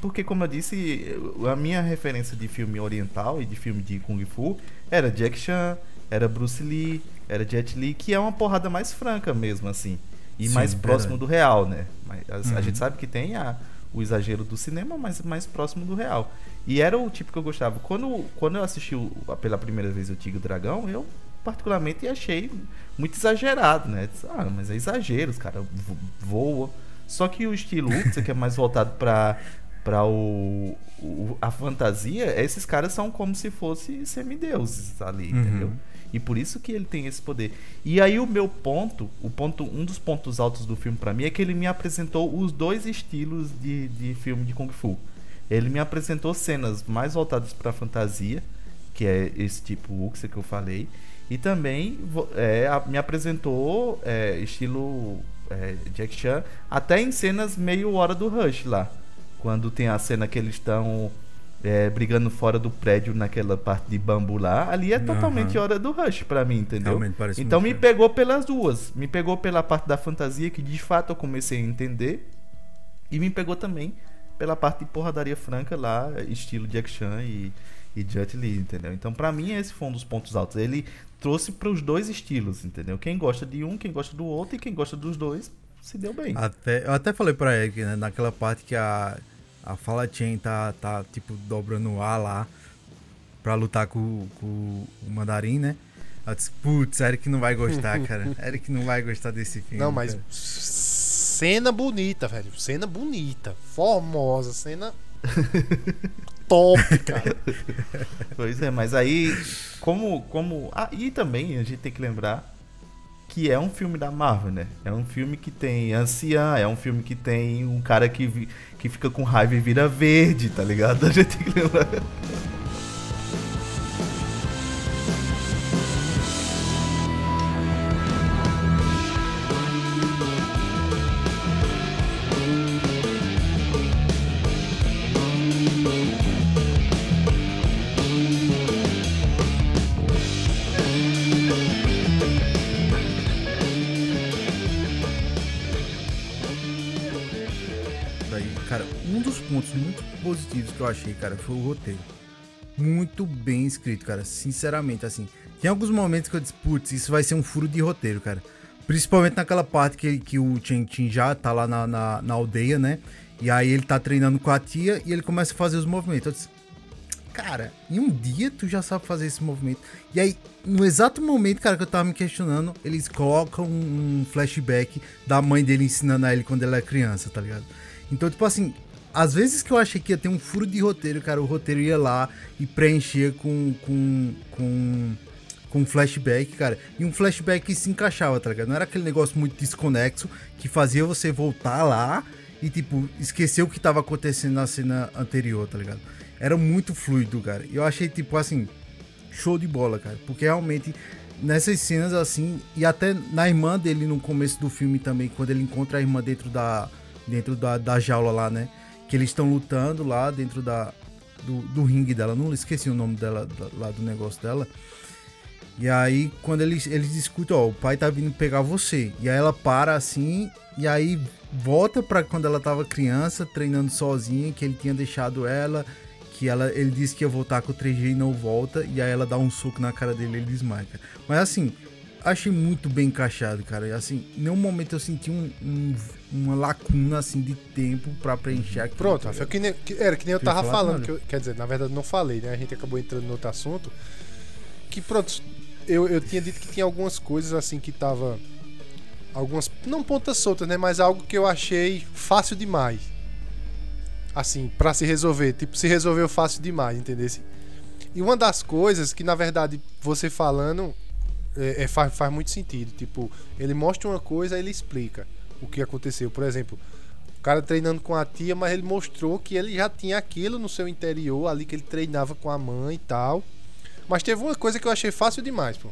Speaker 3: Porque, como eu disse, a minha referência de filme oriental e de filme de Kung Fu era Jack Chan, era Bruce Lee, era Jet Li, que é uma porrada mais franca mesmo, assim. E
Speaker 1: Sim,
Speaker 3: mais
Speaker 1: verdade.
Speaker 3: próximo do real, né? Mas a, a
Speaker 1: Uhum.
Speaker 3: gente sabe que tem a, o exagero do cinema, mas mais próximo do real. E era o tipo que eu gostava. Quando, quando eu assisti o- pela primeira vez o Tigre e o Dragão, eu particularmente achei muito exagerado, né? Disse, Ah, mas é exagero, os caras vo- voam. Só que o estilo Wuxia, que é mais voltado pra, pra o, o- a fantasia, esses caras são como se fossem semideuses ali,
Speaker 1: Uhum.
Speaker 3: entendeu? E por isso que ele tem esse poder. E aí o meu ponto, o ponto, um dos pontos altos do filme pra mim é que ele me apresentou os dois estilos de, de filme de kung fu. Ele me apresentou cenas mais voltadas pra fantasia, que é esse tipo Wuxia que eu falei, e também é, me apresentou é, estilo é, Jack Chan, até em cenas meio hora do Rush lá. Quando tem a cena que eles estão é, brigando fora do prédio naquela parte de bambu lá, ali é totalmente
Speaker 1: Aham.
Speaker 3: hora do Rush pra mim, entendeu? Então me
Speaker 1: bem.
Speaker 3: pegou pelas duas. Me pegou pela parte da fantasia, que de fato eu comecei a entender. E me pegou também pela parte de porradaria franca lá, estilo Jack Chan e, e Jet Li, entendeu? Então pra mim esse foi um dos pontos altos. Ele trouxe para os dois estilos, entendeu? Quem gosta de um, quem gosta do outro e quem gosta dos dois se deu bem.
Speaker 1: Até, eu até falei pra Eric, né, naquela parte que a, a Fala Chain tá, tá, tipo, dobrando o ar lá pra lutar com, com o Mandarim, né? Eu disse, putz, Eric não vai gostar, cara. Eric não vai gostar desse filme.
Speaker 2: Não, mas
Speaker 1: cara.
Speaker 2: cena bonita, velho. Cena bonita, formosa, cena top, cara.
Speaker 3: Pois é, mas aí, como. como ah, e também a gente tem que lembrar que é um filme da Marvel, né? É um filme que tem anciã, é um filme que tem um cara que, que fica com raiva e vira verde, tá ligado? A gente tem que lembrar.
Speaker 1: Eu achei, cara, foi o roteiro. Muito bem escrito, cara. Sinceramente, assim. Tem alguns momentos que eu disse, putz, isso vai ser um furo de roteiro, cara. Principalmente naquela parte que, que o Chen Chin já tá lá na, na, na aldeia, né? E aí ele tá treinando com a tia e ele começa a fazer os movimentos. Eu disse, cara, em um dia tu já sabe fazer esse movimento. E aí, no exato momento, cara, que eu tava me questionando, eles colocam um flashback da mãe dele ensinando a ele quando ele era criança, tá ligado? Então, tipo assim, às vezes que eu achei que ia ter um furo de roteiro, cara, o roteiro ia lá e preenchia com. com. com. com flashback, cara. E um flashback que se encaixava, tá ligado? Não era aquele negócio muito desconexo que fazia você voltar lá e, tipo, esquecer o que tava acontecendo na cena anterior, tá ligado? Era muito fluido, cara. E eu achei, tipo, assim, show de bola, cara. Porque realmente, nessas cenas assim, e até na irmã dele no começo do filme também, quando ele encontra a irmã dentro da. dentro da, da jaula lá, né? Que eles estão lutando lá dentro da. Do, do ringue dela, não esqueci o nome dela, da- lá do negócio dela. E aí, quando eles, eles discutem, ó, o pai tá vindo pegar você. E aí ela para assim, e aí volta pra quando ela tava criança, treinando sozinha, que ele tinha deixado ela, que ela, ele disse que ia voltar com o 3G e não volta, e aí ela dá um soco na cara dele e ele desmaia. Mas assim, achei muito bem encaixado, cara. E, assim, nenhum momento eu senti um, um- uma lacuna assim de tempo pra preencher aquilo.
Speaker 2: Pronto,
Speaker 1: tá
Speaker 2: Rafael, que nem- que- era que nem eu tava falando, que eu- quer dizer, na verdade não falei, né? A gente acabou entrando no outro assunto. Que pronto, eu, eu tinha dito que tinha algumas coisas assim que tava. Algumas. Não pontas soltas, né? Mas algo que eu achei fácil demais. Assim, pra se resolver. Tipo, se resolveu fácil demais, entendeu? E uma das coisas que, na verdade, você falando, é, é, faz, faz muito sentido. Tipo, ele mostra uma coisa, ele explica o que aconteceu. Por exemplo, o cara treinando com a tia, mas ele mostrou que ele já tinha aquilo no seu interior, ali que ele treinava com a mãe e tal. Mas teve uma coisa que eu achei fácil demais, pô.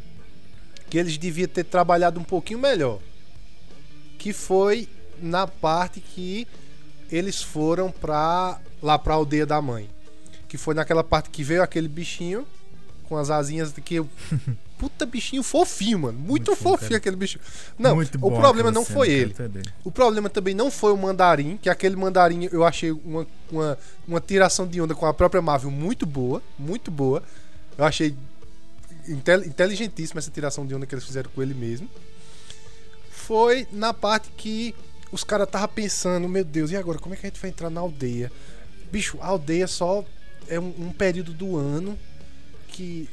Speaker 2: Que eles deviam ter trabalhado um pouquinho melhor. Que foi na parte que eles foram pra lá pra aldeia da mãe. Que foi naquela parte que veio aquele bichinho com as asinhas que Puta bichinho fofinho, mano. Muito,
Speaker 1: Muito
Speaker 2: fofinho
Speaker 1: cara.
Speaker 2: aquele bichinho. Não,
Speaker 1: Muito
Speaker 2: o problema não foi ele. O problema também não foi o mandarim, que aquele mandarim eu achei uma, uma, uma tiração de onda com a própria Marvel muito boa, muito boa. Eu achei intel- inteligentíssima essa tiração de onda que eles fizeram com ele mesmo. Foi na parte que os caras estavam pensando, meu Deus, e agora como é que a gente vai entrar na aldeia? Bicho, a aldeia só é um, um período do ano que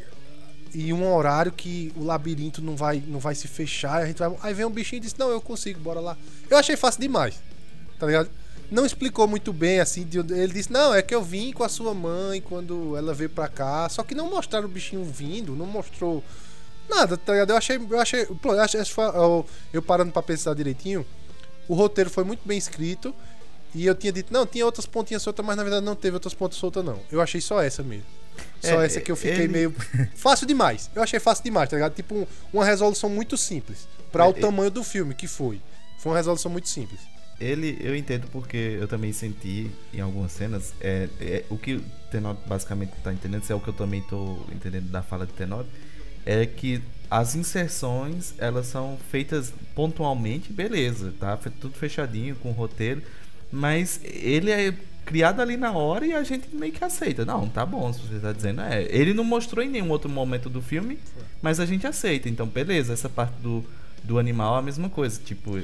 Speaker 2: e um horário que o labirinto não vai, não vai se fechar. A gente vai... Aí vem um bichinho e diz: Não, eu consigo, bora lá. Eu achei fácil demais, tá ligado? Não explicou muito bem assim. de Ele disse: Não, é que eu vim com a sua mãe quando ela veio pra cá. Só que não mostraram o bichinho vindo, não mostrou nada, tá ligado? Eu achei. Eu achei. pô, eu, achei- eu, eu parando pra pensar direitinho, o roteiro foi muito bem escrito. E eu tinha dito, não, tinha outras pontinhas soltas, mas na verdade não teve outras pontas soltas, não. Eu achei só essa mesmo. Só
Speaker 3: É,
Speaker 2: essa que eu fiquei
Speaker 3: ele-
Speaker 2: meio. Fácil demais. Eu achei fácil demais, tá ligado? Tipo, um- uma resolução muito simples. Pra
Speaker 3: É,
Speaker 2: o tamanho do filme que foi. Foi uma resolução muito simples.
Speaker 3: Ele, eu entendo porque eu também senti em algumas cenas. É, é, o que o Tenor basicamente tá entendendo, se é o que eu também tô entendendo da fala de Tenor, é que as inserções elas são feitas pontualmente, beleza, tá? Tudo fechadinho, com roteiro, mas ele é criado ali na hora e a gente meio que aceita. Não, tá bom, se você tá dizendo. É, ele não mostrou em nenhum outro momento do filme, mas a gente aceita. Então, beleza, essa parte do, do animal é a mesma coisa. Tipo,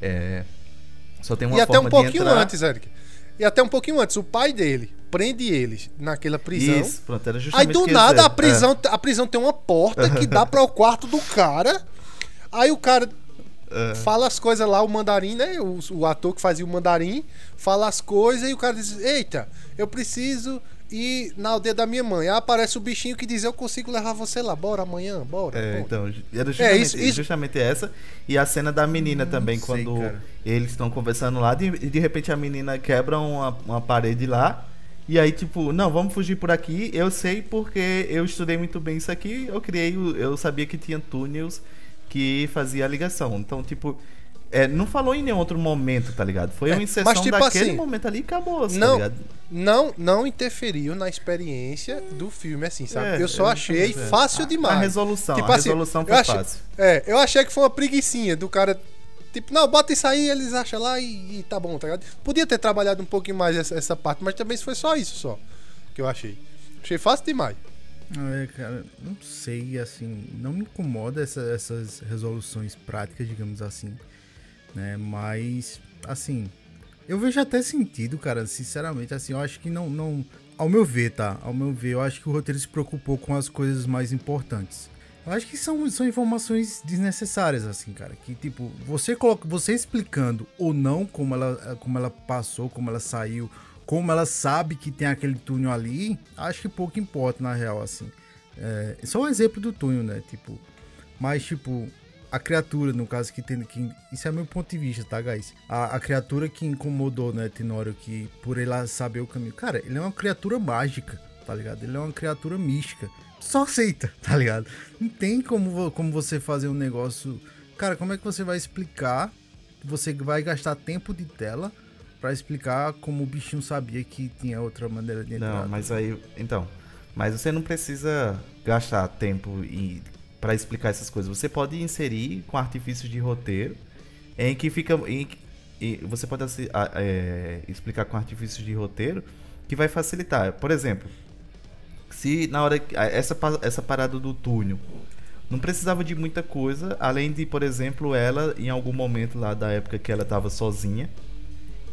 Speaker 3: é. Só tem uma
Speaker 2: e até um pouquinho
Speaker 3: entrar.
Speaker 2: antes, Eric. E até um pouquinho antes, o pai dele prende eles naquela prisão.
Speaker 3: Isso, pronto, era
Speaker 2: Aí
Speaker 3: justamente
Speaker 2: do
Speaker 3: o que eu ia
Speaker 2: nada a prisão, a prisão tem uma porta que dá para o quarto do cara. Aí o cara
Speaker 3: É.
Speaker 2: fala as coisas lá, o mandarim, né? O, o ator que fazia o mandarim, fala as coisas e o cara diz: Eita, eu preciso ir na aldeia da minha mãe. Aí aparece o bichinho que diz: Eu consigo levar você lá, bora amanhã, bora.
Speaker 3: É,
Speaker 2: bora."
Speaker 3: então, era justamente,
Speaker 2: isso- isso-
Speaker 3: justamente essa. E a cena da menina também,
Speaker 1: sei,
Speaker 3: quando
Speaker 1: cara.
Speaker 3: eles estão conversando lá, de- e de repente a menina quebra uma, uma parede lá. E aí, tipo, não, vamos fugir por aqui. Eu sei porque eu estudei muito bem isso aqui. Eu criei, eu sabia que tinha túneis que fazia a ligação. Então, tipo, é, não falou em nenhum outro momento, tá ligado? Foi
Speaker 2: É,
Speaker 3: uma inserção
Speaker 2: mas, tipo
Speaker 3: daquele
Speaker 2: assim,
Speaker 3: momento ali e acabou, tá
Speaker 2: não,
Speaker 3: ligado?
Speaker 2: não, não interferiu na experiência do filme, assim, sabe?
Speaker 3: É,
Speaker 2: eu só
Speaker 3: é,
Speaker 2: achei fácil
Speaker 3: A-
Speaker 2: demais.
Speaker 3: A resolução,
Speaker 2: Tipo
Speaker 3: a
Speaker 2: assim,
Speaker 3: resolução
Speaker 2: eu
Speaker 3: foi
Speaker 2: achei-
Speaker 3: fácil.
Speaker 2: É, eu achei que foi uma preguiçinha do cara Tipo, não, bota isso aí, eles acham lá e, e tá bom, tá ligado? Podia ter trabalhado um pouquinho mais essa, essa parte, mas também foi só isso só que eu achei. Achei fácil demais.
Speaker 1: É, cara, não sei, assim, não me incomoda essa- essas resoluções práticas, digamos assim, né? Mas, assim, eu vejo até sentido, cara, sinceramente, assim, eu acho que não, não, ao meu ver, tá? Ao meu ver, eu acho que o roteiro se preocupou com as coisas mais importantes. Eu acho que são, são informações desnecessárias, assim, cara. Que, tipo, você coloca, você explicando ou não como ela, como ela passou, como ela saiu, como ela sabe que tem aquele túnel ali, acho que pouco importa, na real, assim. É, só um exemplo do túnel, né? Tipo, mas, tipo, a criatura, no caso, que tem. Que, isso é meu ponto de vista, tá, guys? A, a criatura que incomodou, né, Tenório, que por ele saber o caminho. Cara, ele é uma criatura mágica, tá ligado? Ele é uma criatura mística. Só aceita, tá ligado? Não tem como, como você fazer um negócio. Cara, como é que você vai explicar? Você vai gastar tempo de tela pra explicar como o bichinho sabia que tinha outra maneira de entrar.
Speaker 3: Não, mas aí. Então. Mas você não precisa gastar tempo para explicar essas coisas. Você pode inserir com artifícios de roteiro em que fica. Em, e você pode é, explicar com artifícios de roteiro que vai facilitar. Por exemplo, se na hora essa, essa parada do túnel não precisava de muita coisa, além de, por exemplo, ela, em algum momento lá da época que ela estava sozinha,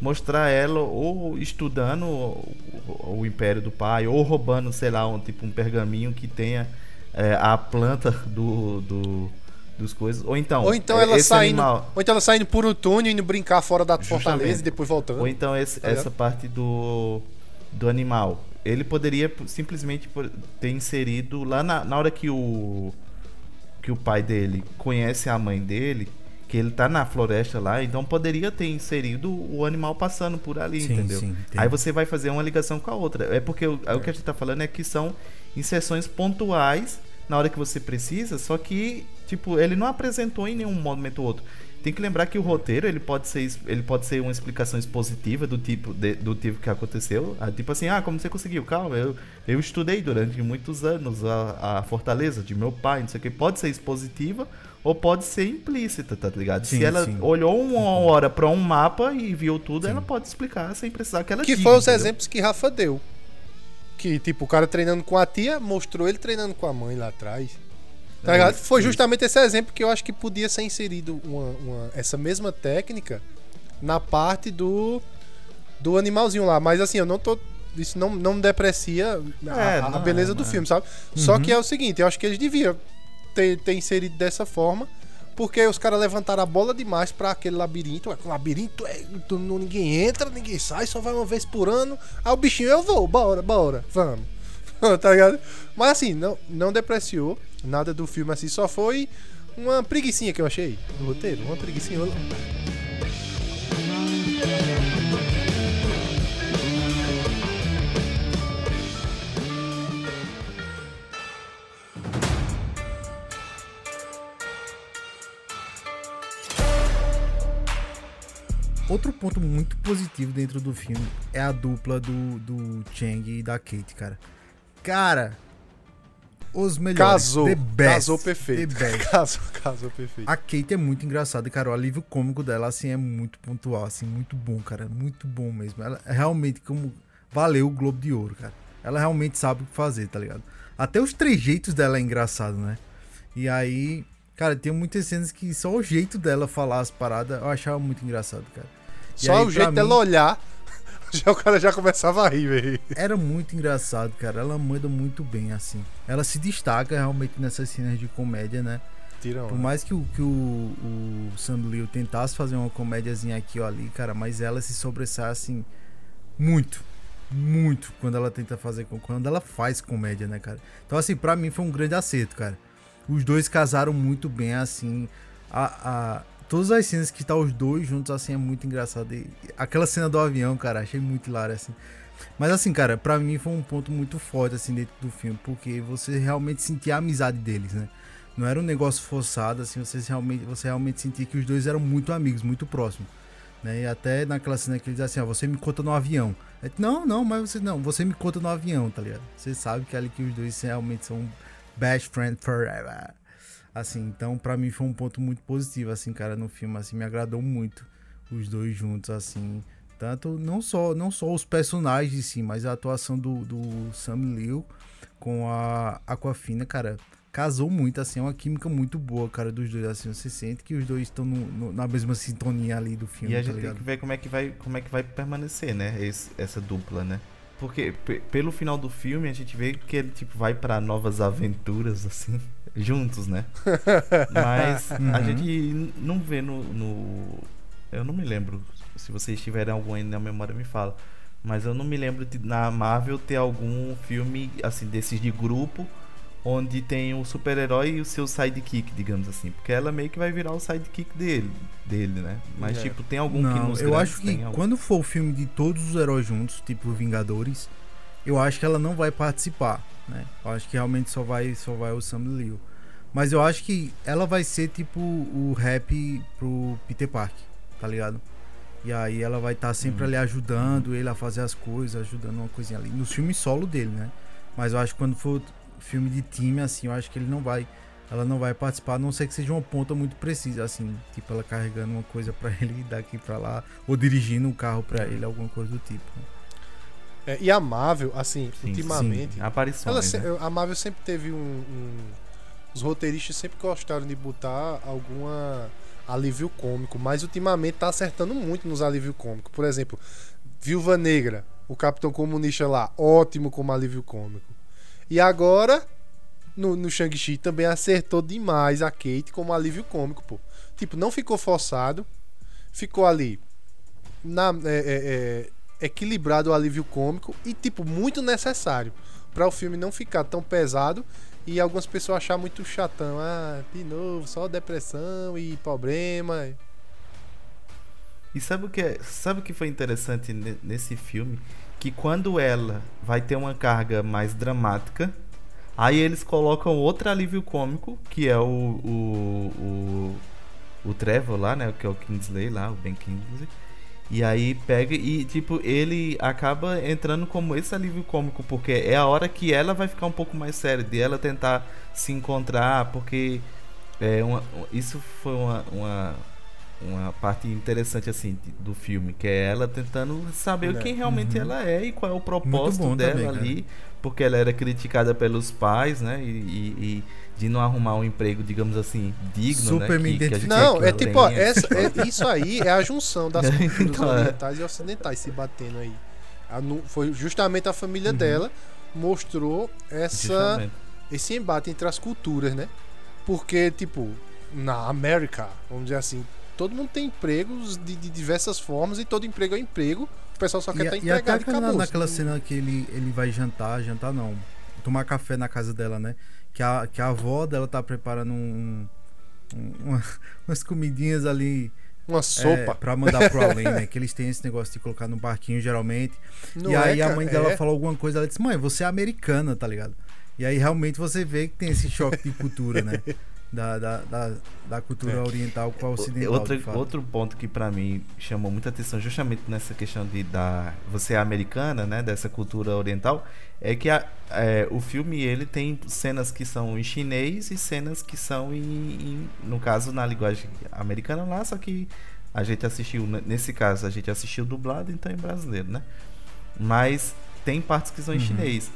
Speaker 3: mostrar ela ou estudando o, o- Império do Pai, ou roubando, sei lá, um tipo um pergaminho que tenha é, a planta do, do- dos coisas. Ou então,
Speaker 2: Ou então
Speaker 3: é,
Speaker 2: ela saindo.
Speaker 3: animal-
Speaker 2: Ou então ela saindo por um túnel, indo brincar fora da
Speaker 3: Justamente.
Speaker 2: fortaleza e depois voltando.
Speaker 3: Ou então esse-
Speaker 2: Tá
Speaker 3: essa parte do, do animal. Ele poderia simplesmente ter inserido lá na, na hora que o que o pai dele conhece a mãe dele, que ele tá na floresta lá, então poderia ter inserido o animal passando por ali,
Speaker 1: Sim,
Speaker 3: entendeu?
Speaker 1: sim.
Speaker 3: Aí você vai fazer uma ligação com a outra. É porque o, aí o que a gente tá falando é que são inserções pontuais na hora que você precisa, só que tipo, ele não apresentou em nenhum momento ou outro. Tem que lembrar que o roteiro ele pode ser ele pode ser uma explicação expositiva do tipo de- do tipo que aconteceu, Ah, tipo assim, ah, como você conseguiu? Calma, eu, eu estudei durante muitos anos a, a fortaleza de meu pai, não sei o que. Pode ser expositiva ou pode ser implícita, tá ligado?
Speaker 1: Sim,
Speaker 3: Se ela
Speaker 1: sim.
Speaker 3: olhou uma hora pra um mapa e viu tudo, ela pode explicar sem precisar que ela
Speaker 2: Que
Speaker 3: diga,
Speaker 2: foi os
Speaker 3: entendeu?
Speaker 2: exemplos que Rafa deu. Que, tipo, o cara treinando com a tia mostrou ele treinando com a mãe lá atrás. Tá
Speaker 3: É,
Speaker 2: ligado? Foi justamente esse exemplo que eu acho que podia ser inserido uma, uma- essa mesma técnica na parte do, do animalzinho lá. Mas assim, eu não tô. Isso não, não deprecia a,
Speaker 3: É,
Speaker 2: a- a
Speaker 3: não,
Speaker 2: beleza do
Speaker 3: é.
Speaker 2: filme, sabe? Só que é o seguinte, eu acho que eles deviam ter, ter inserido dessa forma. Porque os caras levantaram a bola demais pra aquele labirinto. O labirinto é. ninguém entra, ninguém sai, só vai uma vez por ano. Aí o bichinho, eu vou, bora, bora, vamos. tá ligado? Mas assim, não, não depreciou nada do filme assim, só foi uma preguiçinha que eu achei do roteiro. Uma preguiçinha.
Speaker 1: Outro ponto muito positivo dentro do filme é a dupla do, do Chang e da Kate, cara. Cara, os melhores.
Speaker 2: Casou.
Speaker 1: the best,
Speaker 2: Casou perfeito.
Speaker 1: the best.
Speaker 2: Casou, casou perfeito.
Speaker 1: A Kate é muito engraçada, cara. O alívio cômico dela, assim, é muito pontual, assim, muito bom, cara. Muito bom mesmo. Ela é realmente como. Valeu o Globo de Ouro, cara. Ela realmente sabe o que fazer, tá ligado? Até os trejeitos dela é engraçado, né? E aí, cara, tem muitas cenas que só o jeito dela falar as paradas eu achava muito engraçado, cara. E
Speaker 2: Só
Speaker 1: aí,
Speaker 2: o jeito
Speaker 1: mim,
Speaker 2: dela olhar, já o cara já começava a rir, velho.
Speaker 1: Era muito engraçado, cara. Ela manda muito bem, assim. Ela se destaca realmente nessas cenas de comédia, né?
Speaker 2: Tirão.
Speaker 1: Por mais que o, que o, o Sam Liu tentasse fazer uma comédiazinha aqui ou ali, cara, mas ela se sobressai assim muito, muito quando ela tenta fazer, quando ela faz comédia, né, cara? Então, assim, pra mim foi um grande acerto, cara. Os dois casaram muito bem, assim. A, a- todas as cenas que tá os dois juntos, assim, é muito engraçado. E aquela cena do avião, cara, achei muito hilário, assim. Mas assim, cara, pra mim foi um ponto muito forte, assim, dentro do filme, porque você realmente sentia a amizade deles, né? Não era um negócio forçado, assim, você realmente, você realmente sentia que os dois eram muito amigos, muito próximos. Né? E até naquela cena que ele diz assim, ó, você me conta no avião. Aí, não, não, mas você não, você me conta no avião, tá ligado? Você sabe que ali que os dois realmente são best friend forever. Assim, então pra mim foi um ponto muito positivo, assim, cara, no filme, assim, me agradou muito os dois juntos, assim. Tanto, não só, não só os personagens em si, mas a atuação do, do Sam Liu com a Aquafina, cara, casou muito, assim, é uma química muito boa, cara, dos dois, assim, você sente que os dois estão na mesma sintonia ali do filme,
Speaker 3: E a
Speaker 1: tá
Speaker 3: gente tem que ver como é que vai, como é que vai permanecer, né? esse- essa dupla, né? Porque pe- pelo final do filme a gente vê que ele tipo vai pra novas aventuras assim, juntos, né? Mas a
Speaker 1: Uhum.
Speaker 3: gente n- não vê no, no- eu não me lembro. Se vocês tiverem algum aí na memória me fala. Mas eu não me lembro de na Marvel ter algum filme assim desses de grupo onde tem o super-herói e o seu sidekick, digamos assim, porque ela meio que vai virar o sidekick dele, dele, né? Mas
Speaker 2: É.
Speaker 3: tipo, tem algum que
Speaker 1: Não,
Speaker 3: nos
Speaker 1: eu acho que
Speaker 3: tem algum?
Speaker 1: quando for o filme de todos os heróis juntos, tipo Vingadores, eu acho que ela não vai participar, né? Eu acho que realmente só vai, só vai o Sam Liu. Mas eu acho que ela vai ser tipo o rap pro Peter Parker, tá ligado? E aí ela vai estar sempre
Speaker 3: Uhum.
Speaker 1: ali ajudando ele a fazer as coisas, ajudando uma coisinha ali. Nos filmes solo dele, né? Mas eu acho que quando for filme de time, assim, eu acho que ele não vai. Ela não vai participar, a não ser que seja uma ponta muito precisa, assim, tipo ela carregando uma coisa pra ele daqui pra lá, ou dirigindo um carro pra ele, alguma coisa do tipo.
Speaker 2: É, e a Marvel, assim,
Speaker 3: Sim,
Speaker 2: ultimamente.
Speaker 3: Aparições,
Speaker 2: Ela
Speaker 3: né?
Speaker 2: A Marvel sempre teve um, um- Os roteiristas sempre gostaram de botar alguma alívio cômico, mas ultimamente tá acertando muito nos alívio cômico. Por exemplo, Viúva Negra, o Capitão Comunista lá, ótimo como alívio cômico. E agora, no, no Shang-Chi também acertou demais a Kate como alívio cômico, pô. Tipo, não ficou forçado, ficou ali na, é, é, é, equilibrado o alívio cômico e, tipo, muito necessário para o filme não ficar tão pesado e algumas pessoas achar muito chatão. Ah, de novo, só depressão e problema.
Speaker 3: E sabe o que é, sabe o que foi interessante ne- nesse filme? Que quando ela vai ter uma carga mais dramática, aí eles colocam outro alívio cômico, que é o o, o, o Trevor lá, né, que é o Kingsley lá, o Ben Kingsley. E aí pega e tipo ele acaba entrando como esse alívio cômico, porque é a hora que ela vai ficar um pouco mais séria, de ela tentar se encontrar, porque é uma, isso foi uma, uma uma parte interessante assim do filme, que é ela tentando saber
Speaker 2: É.
Speaker 3: quem realmente
Speaker 1: Uhum.
Speaker 3: ela é e qual é o propósito dela
Speaker 1: também,
Speaker 3: ali, porque ela era criticada pelos pais, né? E, e- e de não arrumar um emprego, digamos assim, digno,
Speaker 1: Super
Speaker 3: né?
Speaker 1: me
Speaker 3: que- que
Speaker 2: Não, é tipo, ó, essa, é- isso aí é a junção das culturas
Speaker 3: Então, é.
Speaker 2: orientais e ocidentais se batendo aí. A foi justamente a família
Speaker 1: Uhum.
Speaker 2: dela mostrou essa
Speaker 3: Justamente.
Speaker 2: esse embate entre as culturas, né? Porque, tipo, na América, vamos dizer assim, todo mundo tem empregos de, de diversas formas e todo emprego é emprego. O pessoal só quer
Speaker 1: E,
Speaker 2: estar
Speaker 1: e até
Speaker 2: empregado e
Speaker 1: aquela-
Speaker 2: acabou.
Speaker 1: naquela cena que ele, ele vai jantar, jantar não, tomar café na casa dela, né? Que a, que a avó dela tá preparando um, um- uma- umas comidinhas ali
Speaker 2: Uma
Speaker 1: é,
Speaker 2: sopa.
Speaker 1: pra mandar pro além, né? Que eles têm esse negócio de colocar no barquinho geralmente.
Speaker 2: Não
Speaker 1: e
Speaker 2: é,
Speaker 1: aí a mãe dela
Speaker 2: É.
Speaker 1: falou alguma coisa, ela disse, mãe, você é americana, tá ligado? E aí realmente você vê que tem esse choque de cultura, né? Da, da, da, da cultura
Speaker 2: É.
Speaker 1: oriental com a ocidental.
Speaker 3: Outro, outro ponto que pra mim chamou muita atenção, justamente nessa questão de da você é americana, né, dessa cultura oriental, é que a- é, o filme ele tem cenas que são em chinês e cenas que são em, em- no caso na linguagem americana lá, só que a gente assistiu nesse caso a gente assistiu dublado, então em brasileiro, né? Mas tem partes que são em
Speaker 1: Uhum.
Speaker 3: chinês.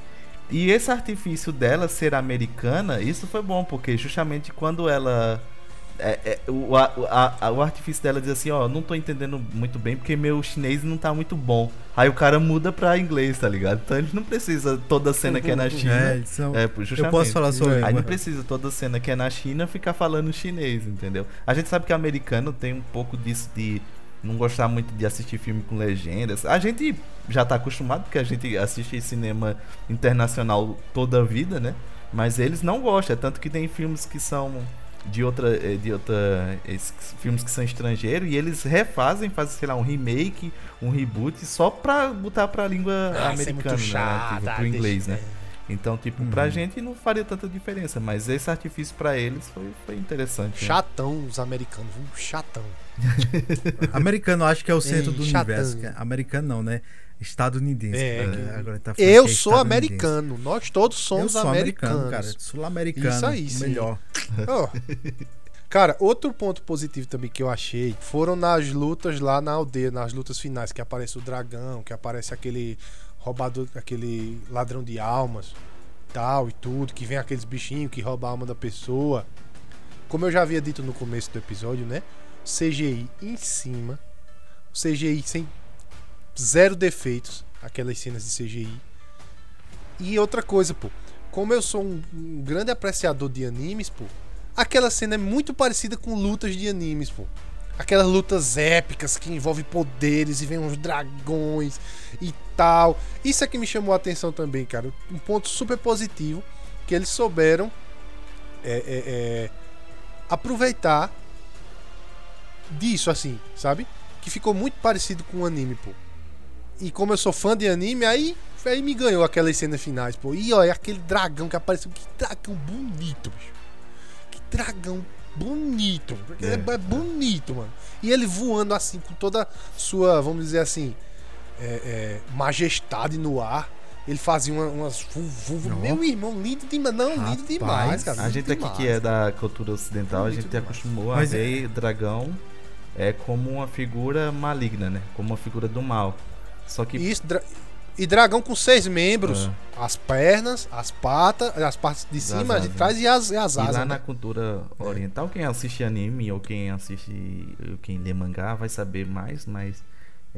Speaker 3: E esse artifício dela ser americana, isso foi bom, porque justamente quando ela. é- é, o, a- a- o artifício dela diz assim, ó, não tô entendendo muito bem porque meu chinês não tá muito bom. Aí o cara muda pra inglês, tá ligado? Então ele não precisa toda cena que é na China.
Speaker 1: É, são-
Speaker 3: É, pô,
Speaker 1: eu
Speaker 3: justamente.
Speaker 1: posso falar sobre
Speaker 2: É.
Speaker 3: Aí não precisa toda cena que é na China ficar falando chinês, entendeu? A gente sabe que americano tem um pouco disso de não gostar muito de assistir filme com legendas. A gente já tá acostumado porque a gente assiste cinema internacional toda a vida, né? Mas eles não gostam, é tanto que tem filmes que são de outra eh, de outra filmes que são estrangeiros e eles refazem, fazem, sei lá, um remake, um reboot só pra botar pra língua
Speaker 2: Ah, isso é muito
Speaker 3: americana,
Speaker 2: chato,
Speaker 3: né? Tipo, pro inglês, né? Então, tipo,
Speaker 1: Uhum.
Speaker 3: pra gente não faria tanta diferença, mas esse artifício pra eles foi, foi interessante. né?
Speaker 2: Chatão os americanos, viu? Chatão.
Speaker 1: Americano, acho que é o centro
Speaker 2: Ei,
Speaker 1: do
Speaker 2: chatão.
Speaker 1: universo. cara. Americano não, né? Estadunidense.
Speaker 2: É,
Speaker 1: cara.
Speaker 2: que-
Speaker 1: Agora tá falando
Speaker 2: Eu
Speaker 1: é
Speaker 2: sou americano. Nós todos
Speaker 1: Eu
Speaker 2: somos
Speaker 1: sou americano,
Speaker 2: americanos.
Speaker 1: cara. Sul-americano.
Speaker 2: Isso aí, sim.
Speaker 1: melhor.
Speaker 2: Ó. Cara, outro ponto positivo também que eu achei foram nas lutas lá na aldeia, nas lutas finais, que aparece o dragão, que aparece aquele roubador, aquele ladrão de almas, tal e tudo, que vem aqueles bichinhos que roubam a alma da pessoa. Como eu já havia dito no começo do episódio, né? CGI em cima, CGI sem zero defeitos, aquelas cenas de CGI. E outra coisa, pô, como eu sou um, um grande apreciador de animes, pô, aquela cena é muito parecida com lutas de animes, pô. Aquelas lutas épicas que envolvem poderes e vem uns dragões e tal. Isso é que me chamou a atenção também, cara. Um ponto super positivo que eles souberam é, é, é, aproveitar disso, assim, sabe? Que ficou muito parecido com o anime, pô. E como eu sou fã de anime, aí, aí me ganhou aquelas cenas finais, pô. E olha, aquele dragão que apareceu. Que dragão bonito, bicho. Que dragão bonito.
Speaker 3: É.
Speaker 2: É, é bonito, mano. E ele voando assim, com toda sua, vamos dizer assim, é, é, majestade no ar. Ele fazia uma- umas. vu- vu-
Speaker 1: Não.
Speaker 2: Meu irmão, lindo demais. Não, lindo
Speaker 1: Rapaz,
Speaker 2: demais, cara.
Speaker 3: A
Speaker 2: lindo
Speaker 3: gente aqui que é da cultura ocidental, a gente
Speaker 2: demais.
Speaker 3: acostumou a
Speaker 1: Mas é-
Speaker 3: ver dragão é como uma figura maligna, né? Como uma figura do mal. Só que
Speaker 2: Isso, dra- e dragão com seis membros.
Speaker 3: É.
Speaker 2: As pernas, as patas, as partes de cima,
Speaker 3: asas,
Speaker 2: de
Speaker 3: né?
Speaker 2: trás e as, e as
Speaker 3: E
Speaker 2: asas.
Speaker 3: lá
Speaker 2: né?
Speaker 3: na cultura oriental, quem assiste anime ou quem assiste, quem lê mangá vai saber mais, mas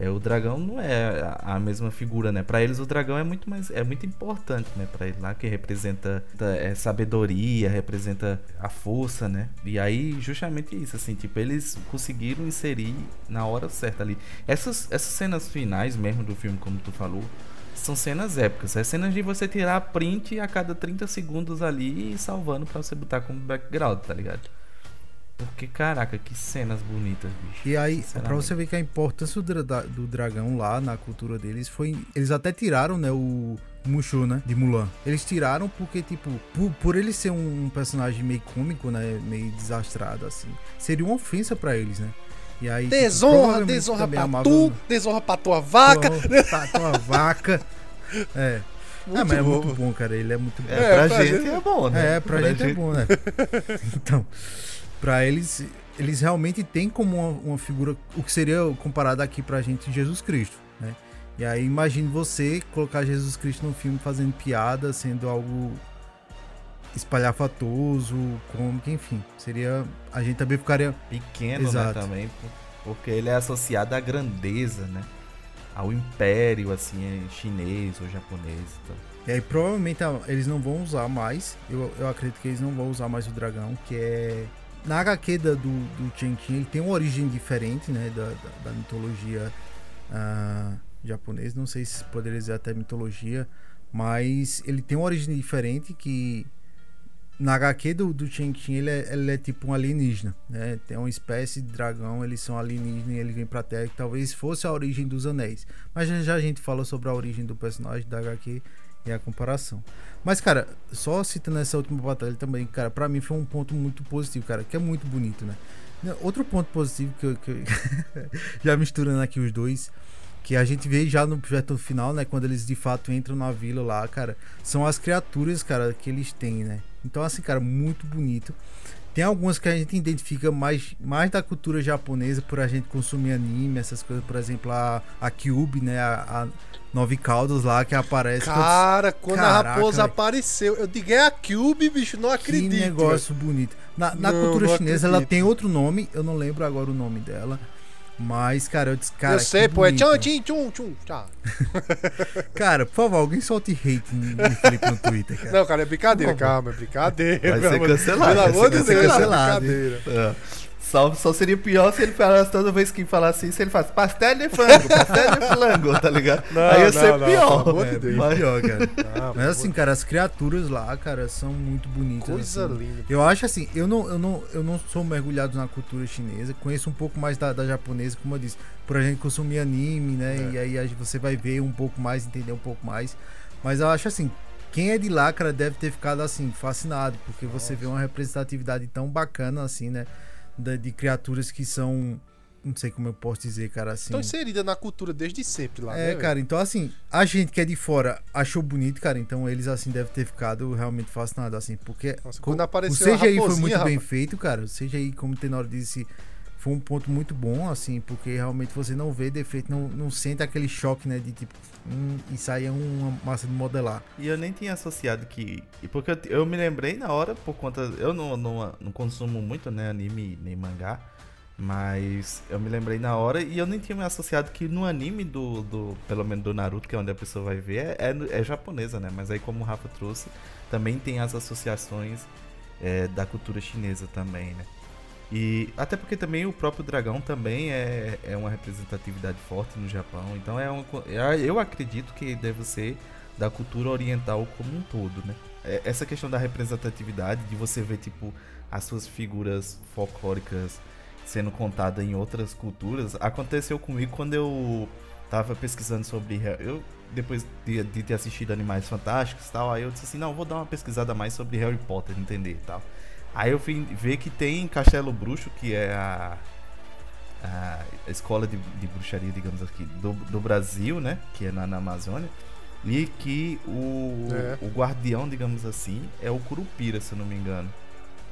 Speaker 3: é, o dragão não é a, mesma figura, né? Pra eles o dragão é muito mais, é muito importante, né? Pra eles lá que representa é, sabedoria, representa a força, né? E aí justamente isso, assim, tipo eles conseguiram inserir na hora certa ali. Essas, essas cenas finais mesmo do filme, como tu falou, são cenas épicas. É cenas de você tirar print a cada 30 segundos ali e salvando pra você botar como background, tá ligado? Porque, caraca, que cenas bonitas, bicho.
Speaker 1: E aí, pra você ver que a importância do, dra- do dragão lá na cultura deles foi. Eles até tiraram, né, o Mushu, né, de Mulan. Eles tiraram porque, tipo, por, por ele ser um personagem meio cômico, né, meio desastrado, assim, seria uma ofensa pra eles, né? E aí. tipo,
Speaker 2: Desonra,
Speaker 1: provavelmente
Speaker 2: desonra pra
Speaker 1: a
Speaker 2: tu, desonra pra tua vaca.
Speaker 1: Pra tua vaca. É.
Speaker 2: Muito
Speaker 1: ah, mas é
Speaker 2: bom.
Speaker 1: muito bom, cara. Ele é muito bom.
Speaker 3: É,
Speaker 2: É,
Speaker 3: pra,
Speaker 2: pra
Speaker 3: gente,
Speaker 2: gente-
Speaker 3: é bom, né?
Speaker 1: É, pra, gente, é bom, né? então, pra eles, eles realmente têm como uma, uma figura, o que seria comparado aqui pra gente Jesus Cristo, né? E aí imagine você colocar Jesus Cristo num filme fazendo piada, sendo algo espalhafatoso, cômico, enfim. Seria. A gente também ficaria.
Speaker 3: Pequeno, né,
Speaker 1: Exato.
Speaker 3: também. por- Porque ele é associado à grandeza, né? Ao império, assim, é chinês ou japonês. Então.
Speaker 1: E aí provavelmente ah, eles não vão usar mais. Eu, eu acredito que eles não vão usar mais o dragão, que é. Na HQ da- do, do Chenqin, ele tem uma origem diferente, né? Da, da, da mitologia ah, japonesa. Não sei se poderia dizer até mitologia. Mas ele tem uma origem diferente que. Na HQ do, do Chenqin, ele é, ele é tipo um alienígena, né? Tem uma espécie de dragão, eles são alienígenas e ele vem pra Terra, que talvez fosse a origem dos anéis. Mas já, já a gente fala sobre a origem do personagem da HQ e a comparação. Mas, cara, só citando essa última batalha também, cara, pra mim foi um ponto muito positivo, cara, que é muito bonito, né? Outro ponto positivo que eu. que eu- já misturando aqui os dois, que a gente vê já no projeto final, né? Quando eles de fato entram na vila lá, cara, são as criaturas, cara, que eles têm, né? Então, assim, cara, muito bonito. Tem algumas que a gente identifica mais, mais da cultura japonesa por a gente consumir anime, essas coisas, por exemplo, a, a Cube, né? A, a Nove Caldas lá que aparece.
Speaker 2: Cara, quando
Speaker 1: Caraca,
Speaker 2: a raposa
Speaker 1: velho.
Speaker 2: apareceu, eu digo, é a Cube, bicho, não acredito.
Speaker 1: Que negócio bonito. Na, na
Speaker 2: Não,
Speaker 1: cultura
Speaker 2: não
Speaker 1: chinesa ela
Speaker 2: acredito.
Speaker 1: tem outro nome, eu não lembro agora o nome dela. Mas, cara, eu disse, cara.
Speaker 2: eu sei, pô, é tchau, tchim, tchum, tchum, tchau.
Speaker 1: Cara, por favor, alguém solte hate em Felipe no Twitter, cara.
Speaker 2: Não, cara, é brincadeira, calma, é brincadeira.
Speaker 3: Vai
Speaker 2: pelo
Speaker 3: ser
Speaker 2: amor de-
Speaker 3: cancelado,
Speaker 2: Pelo
Speaker 3: vai
Speaker 2: amor
Speaker 3: ser
Speaker 2: de Deus, é brincadeira.
Speaker 3: É. Só, só seria pior se ele falasse toda vez que falasse isso, ele faz pastel de frango, pastel de frango, tá ligado?
Speaker 2: Não,
Speaker 3: Aí ia
Speaker 2: não,
Speaker 3: ser
Speaker 2: não,
Speaker 3: pior.
Speaker 2: pelo amor de
Speaker 1: É,
Speaker 2: Deus.
Speaker 1: bem pior, cara.
Speaker 2: Ah,
Speaker 1: Mas assim, cara, as criaturas lá, cara, são muito bonitas.
Speaker 2: Coisa
Speaker 1: assim.
Speaker 2: linda.
Speaker 1: Eu acho assim, eu não, eu não, eu não sou mergulhado na cultura chinesa, conheço um pouco mais da, da japonesa, como eu disse, por a gente consumir anime, né?
Speaker 2: É.
Speaker 1: E aí você vai ver um pouco mais, entender um pouco mais. Mas eu acho assim, quem é de lá, cara, deve ter ficado assim, fascinado, porque você vê uma representatividade tão bacana assim, né? Da- de criaturas que são Não sei como eu posso dizer, cara, assim.
Speaker 2: Estão inseridas na cultura desde sempre lá,
Speaker 1: É,
Speaker 2: né,
Speaker 1: cara, então assim, a gente que é de fora achou bonito, cara, então eles assim devem ter ficado realmente fascinados, assim, porque
Speaker 2: Nossa, quando
Speaker 1: o
Speaker 2: apareceu a
Speaker 1: CGI foi muito bem
Speaker 2: rapaz.
Speaker 1: feito, cara. O CGI, como o Tenor disse, foi um ponto muito bom, assim, porque realmente você não vê defeito, não, não sente aquele choque, né, de tipo, hum, isso aí é uma massa de modelar.
Speaker 3: E eu nem tinha associado que. Porque eu, eu me lembrei na hora, por conta. Eu não, não, não consumo muito, né, anime nem mangá. Mas eu me lembrei na hora e eu nem tinha me associado que no anime do, do. Pelo menos do Naruto, que é onde a pessoa vai ver, é, é, é japonesa, né? Mas aí, como o Rafa trouxe, também tem as associações é, da cultura chinesa também, né? E até porque também o próprio dragão também é, é uma representatividade forte no Japão. Então é co- é- eu acredito que deve ser da cultura oriental como um todo, né? É, Essa questão da representatividade, de você ver tipo as suas figuras folclóricas sendo contadas em outras culturas, aconteceu comigo quando eu tava pesquisando sobre eu depois de, de ter assistido Animais Fantásticos tal, aí eu disse assim, não, vou dar uma pesquisada mais sobre Harry Potter, entender e tal. Aí eu fui ver que tem Castelo Bruxo, que é a, a escola de, de bruxaria, digamos aqui, do, do Brasil, né? Que é na, na Amazônia. E que o,
Speaker 2: É.
Speaker 3: o guardião, digamos assim, é o Curupira, se eu não me engano.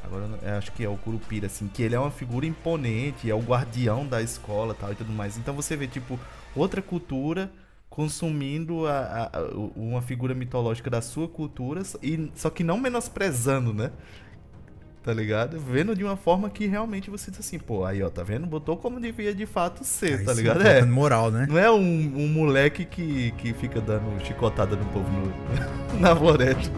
Speaker 3: Agora acho que é o Curupira, assim, que ele é uma figura imponente, é o guardião da escola tal e tudo mais. Então você vê, tipo, outra cultura consumindo a, a- uma figura mitológica da sua cultura, e, só que não menosprezando, né? Tá ligado? Vendo de uma forma que realmente você diz assim, pô, aí ó, tá vendo? Botou como devia de fato ser,
Speaker 1: Aí
Speaker 3: tá ligado?
Speaker 1: colocando
Speaker 3: É.
Speaker 1: moral, né?
Speaker 3: Não é um, um moleque que, que fica dando chicotada no povo no- na floresta.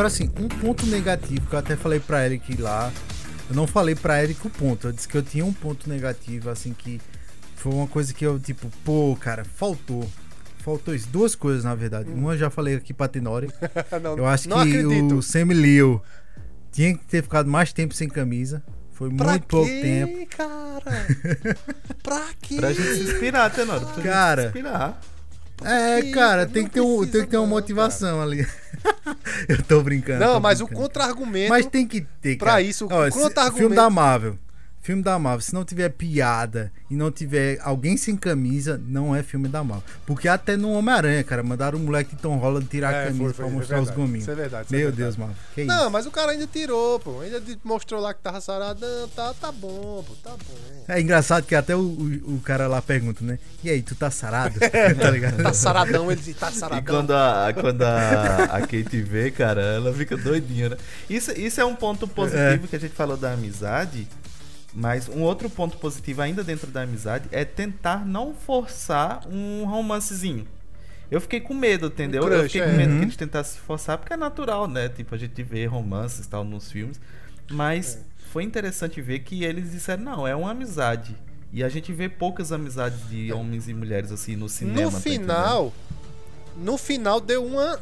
Speaker 1: Agora assim, um ponto negativo que eu até falei pra Eric lá, eu não falei pra Eric o ponto, eu disse que eu tinha um ponto negativo, assim, que foi uma coisa que eu, tipo, pô, cara, faltou. Faltou isso, duas coisas na verdade. Uma eu já falei aqui pra Tenori.
Speaker 2: não,
Speaker 1: Eu acho
Speaker 2: não
Speaker 1: que
Speaker 2: acredito.
Speaker 1: o Sam Liu tinha que ter ficado mais tempo sem camisa. Foi
Speaker 2: Pra
Speaker 1: muito pouco
Speaker 2: quê,
Speaker 1: tempo.
Speaker 2: cara? pra quê?
Speaker 3: Pra gente se inspirar, Tenor. Pra
Speaker 1: Cara.
Speaker 3: gente se inspirar.
Speaker 1: É, cara, tem que ter, um, tem que ter uma motivação ali. eu tô brincando.
Speaker 2: Não,
Speaker 1: tô
Speaker 2: mas o
Speaker 1: brincando.
Speaker 2: contra-argumento.
Speaker 1: Mas tem que ter,
Speaker 2: Pra
Speaker 1: cara.
Speaker 2: isso, o contra-argumento-
Speaker 1: Filme da Marvel. Filme da Marvel, se não tiver piada e não tiver alguém sem camisa, não é filme da Marvel. Porque até no Homem-Aranha, cara, mandaram o moleque de Tom Holland tirar
Speaker 2: É,
Speaker 1: a
Speaker 2: foi,
Speaker 1: camisa
Speaker 2: foi,
Speaker 1: pra
Speaker 2: é
Speaker 1: mostrar
Speaker 2: verdade.
Speaker 1: os gominhos.
Speaker 2: Isso é verdade, isso é
Speaker 1: Meu
Speaker 2: verdade.
Speaker 1: Deus, mano. Que
Speaker 2: Não,
Speaker 1: isso?
Speaker 2: mas o cara ainda tirou, pô. Ainda mostrou lá que tava saradão, tá, tá bom, pô, tá bom.
Speaker 1: É engraçado que até o, o, o cara lá pergunta, né? E aí, tu tá sarado? tá ligado?
Speaker 2: Tá saradão, ele diz, tá
Speaker 3: E
Speaker 2: saradão.
Speaker 3: quando a, quando a, a Kate vê, cara, ela fica doidinha, né? Isso, isso é um ponto positivo que a gente falou da amizade. Mas um outro ponto positivo ainda dentro da amizade é tentar não forçar um romancezinho. Eu fiquei com medo, entendeu? eu
Speaker 2: crush,
Speaker 3: fiquei
Speaker 2: é.
Speaker 3: com medo
Speaker 1: Uhum.
Speaker 3: que eles tentassem se forçar, porque é natural, né? Tipo, a gente vê romances e tal nos filmes. Mas
Speaker 2: É.
Speaker 3: foi interessante ver que eles disseram, não, é uma amizade. E a gente vê poucas amizades de homens e mulheres assim no cinema.
Speaker 2: no
Speaker 3: tá entendendo?
Speaker 2: final, no final deu uma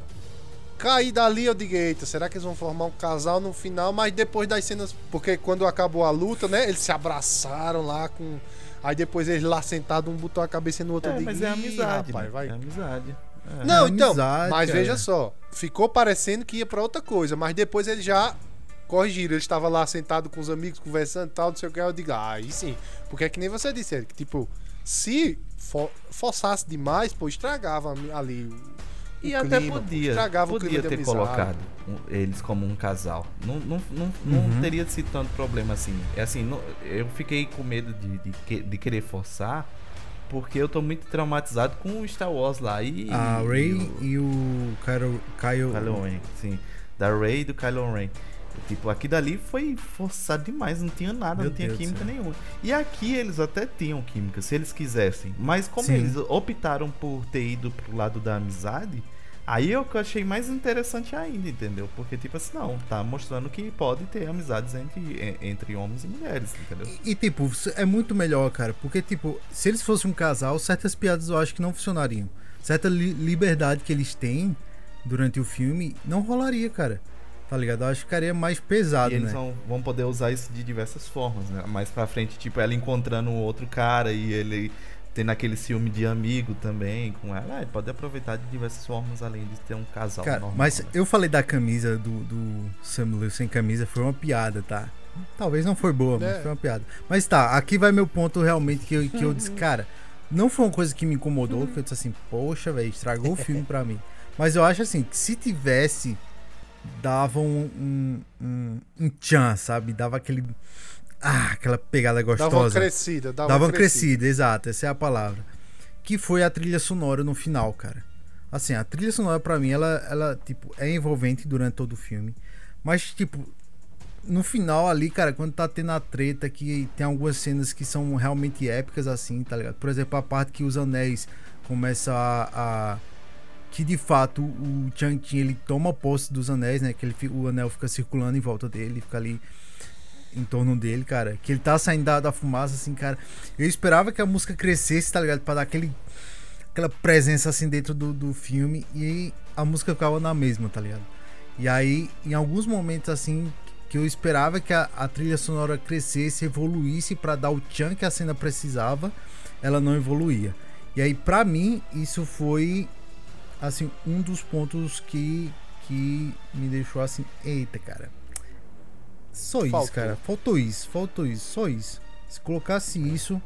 Speaker 2: caída ali, eu digo, eita, será que eles vão formar um casal no final? Mas depois das cenas, porque quando acabou a luta, né, eles se abraçaram lá com... Aí depois eles lá sentados, um botou a cabeça no outro.
Speaker 3: É,
Speaker 2: digo,
Speaker 3: mas é
Speaker 2: "Ih,
Speaker 3: amizade.
Speaker 2: rapaz,
Speaker 3: né?
Speaker 2: vai
Speaker 3: É amizade. É.
Speaker 2: Não,
Speaker 1: É
Speaker 2: então,
Speaker 1: amizade,
Speaker 2: mas
Speaker 1: cara.
Speaker 2: veja só, ficou parecendo que ia pra outra coisa, mas depois eles já corrigiram, ele estava lá sentado com os amigos conversando e tal, não sei o que, eu digo, ah, aí sim, porque é que nem você disse, Eric, tipo, se for- forçasse demais, pô, estragava ali
Speaker 3: E
Speaker 2: o
Speaker 3: até
Speaker 2: clima,
Speaker 3: podia, podia ter colocado eles como um casal. Não, não, não, não
Speaker 1: Uhum.
Speaker 3: teria sido tanto problema assim. É assim, não- eu fiquei com medo de, de, de querer forçar, porque eu tô muito traumatizado com o Star Wars lá. E,
Speaker 1: A
Speaker 3: e
Speaker 1: Ray
Speaker 3: o-
Speaker 1: e o Kylo... Kylo...
Speaker 3: Kylo Ren, sim. Da Ray e do Kylo Ren. Tipo, aqui dali foi forçado demais, não tinha nada,
Speaker 1: Meu
Speaker 3: não tinha
Speaker 1: Deus
Speaker 3: química nenhuma. E aqui eles até tinham química, se eles quisessem. Mas como
Speaker 1: Sim.
Speaker 3: eles optaram por ter ido pro lado da amizade, aí é o que eu achei mais interessante ainda, entendeu? Porque, tipo assim, não, tá mostrando que pode ter amizades entre, en- entre homens e mulheres, entendeu?
Speaker 1: E, tipo, é muito melhor, cara. Porque, tipo, se eles fossem um casal, certas piadas eu acho que não funcionariam. Certa li- liberdade que eles têm durante o filme, não rolaria, cara. Tá ligado? Eu acho que ficaria mais pesado,
Speaker 3: E eles
Speaker 1: né?
Speaker 3: vão, vão poder usar isso de diversas formas, né? Mais pra frente, tipo, ela encontrando um outro cara e ele tendo aquele ciúme de amigo também com ela. Ah, ele pode aproveitar de diversas formas, além de ter um casal
Speaker 1: Cara,
Speaker 3: normal.
Speaker 1: mas
Speaker 3: né?
Speaker 1: eu falei da camisa do, do Sam Liu sem camisa, foi uma piada, tá? Talvez não foi boa, mas
Speaker 2: É.
Speaker 1: foi uma piada. Mas tá, aqui vai meu ponto realmente que eu, que eu disse, cara, não foi uma coisa que me incomodou, que eu disse assim, poxa, velho, estragou o filme pra mim. Mas eu acho assim, que se tivesse, dava um, um, um, tchan, sabe? Dava aquele. Ah, aquela pegada gostosa.
Speaker 2: Dava uma crescida. Dava,
Speaker 1: Dava
Speaker 2: uma
Speaker 1: uma crescida, exato, essa é a palavra. Que foi a trilha sonora no final, cara. Assim, a trilha sonora pra mim, ela, ela tipo, é envolvente durante todo o filme. Mas, tipo, no final ali, cara, quando tá tendo a treta, que tem algumas cenas que são realmente épicas, assim, tá ligado? Por exemplo, a parte que os anéis começam a. a- que de fato o Chang-Chi ele toma posse dos anéis, né? Que ele, o anel fica circulando em volta dele, fica ali em torno dele, cara. Que ele tá saindo da, da fumaça, assim, cara. Eu esperava que a música crescesse, tá ligado? Pra dar aquele, aquela presença, assim, dentro do, do filme. E a música ficava na mesma, tá ligado? E aí, em alguns momentos, assim, que eu esperava que a, a trilha sonora crescesse, evoluísse pra dar o tchan que a cena precisava, ela não evoluía. E aí, pra mim, isso foi, assim, um dos pontos que, que me deixou assim, eita, cara. Só isso,
Speaker 2: Faltou.
Speaker 1: cara. Faltou isso, faltou isso, só isso. Se colocasse isso,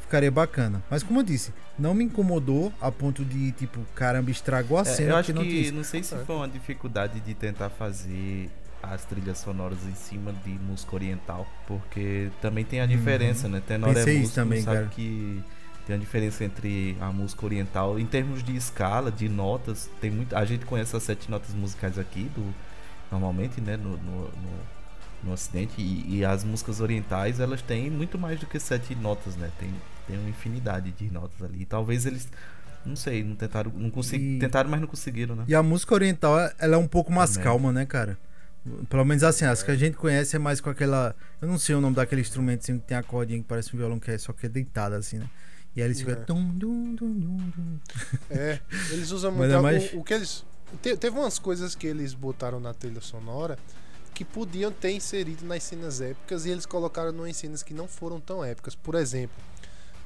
Speaker 1: ficaria bacana. Mas como eu disse, não me incomodou a ponto de, tipo, caramba, estragou a
Speaker 3: É,
Speaker 1: cena
Speaker 3: eu acho
Speaker 1: porque não
Speaker 3: que, não sei se foi uma dificuldade de tentar fazer as trilhas sonoras em cima de música oriental, porque também tem a diferença, né? Tenor
Speaker 1: Uhum. Pensei
Speaker 3: é
Speaker 1: isso
Speaker 3: músico,
Speaker 1: também,
Speaker 3: sabe
Speaker 1: cara.
Speaker 3: que tem a diferença entre a música oriental em termos de escala, de notas, tem muito, a gente conhece as sete notas musicais aqui do normalmente, né, no, no, no, no ocidente e, e as músicas orientais, elas têm muito mais do que sete notas, né? Tem tem uma infinidade de notas ali. Talvez eles não sei, não tentaram, não consegui,
Speaker 1: E-
Speaker 3: tentaram, mas não conseguiram, né?
Speaker 1: E a música oriental, ela é um pouco mais
Speaker 3: Também.
Speaker 1: calma, né, cara? Pelo menos assim, as que a gente conhece é mais com aquela. Eu não sei o nome daquele instrumento assim, que tem a cordinha que parece um violão, que é só que é deitada assim, né? E aí eles ficam.
Speaker 2: É.
Speaker 1: tum, dum, dum, dum, dum.
Speaker 2: É, eles usam muito.
Speaker 1: é mais-
Speaker 2: O, que eles. te- teve umas coisas que eles botaram na trilha sonora que podiam ter inserido nas cenas épicas e eles colocaram em cenas que não foram tão épicas. Por exemplo,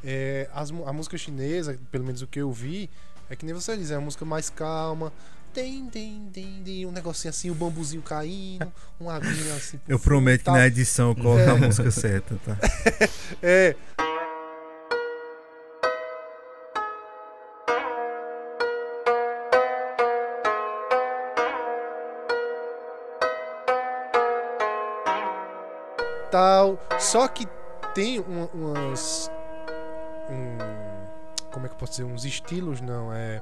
Speaker 2: é, as a música chinesa, pelo menos o que eu vi, é que nem você diz, é uma música mais calma. Tem, tem, tem, tem, um negocinho assim, o bambuzinho caindo, um aguinho assim.
Speaker 1: Eu prometo que na edição eu coloco
Speaker 2: É.
Speaker 1: a música certa, tá?
Speaker 2: É. Tal. Só que tem um- umas. um- como é que eu posso dizer? Uns estilos, não. É.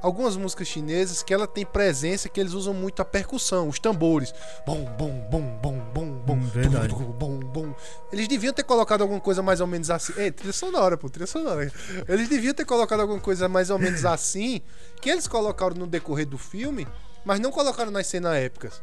Speaker 2: Algumas músicas chinesas que ela tem presença que eles usam muito a percussão, os tambores. Bom, bom, bom, bom, bom, bom.
Speaker 1: Hum, verdade.
Speaker 2: Bom, bom. Eles deviam ter colocado alguma coisa mais ou menos assim. Ei, trilha sonora, pô, trilha sonora. Eles deviam ter colocado alguma coisa mais ou menos assim, que eles colocaram no decorrer do filme, mas não colocaram nas cenas épicas.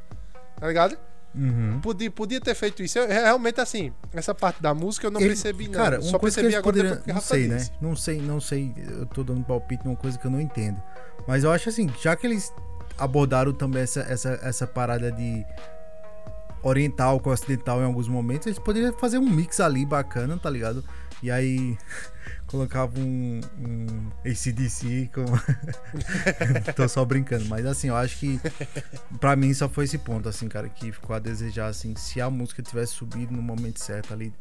Speaker 2: Tá ligado?
Speaker 1: Uhum.
Speaker 2: Podia, podia ter feito isso. Eu, realmente, assim, essa parte da música eu não
Speaker 1: Ele-
Speaker 2: percebi, não.
Speaker 1: Cara,
Speaker 2: Só percebi agora
Speaker 1: poderiam.
Speaker 2: depois que o
Speaker 1: Não sei, né?
Speaker 2: disse.
Speaker 1: Não sei, não sei. Eu tô dando palpite numa coisa que eu não entendo. Mas eu acho assim, já que eles abordaram também essa, essa, essa parada de oriental com ocidental em alguns momentos, eles poderiam fazer um mix ali bacana, tá ligado? E aí colocava um, um ACDC com. Tô só brincando, mas assim, eu acho que pra mim só foi esse ponto, assim, cara, que ficou a desejar, assim, se a música tivesse subido no momento certo ali.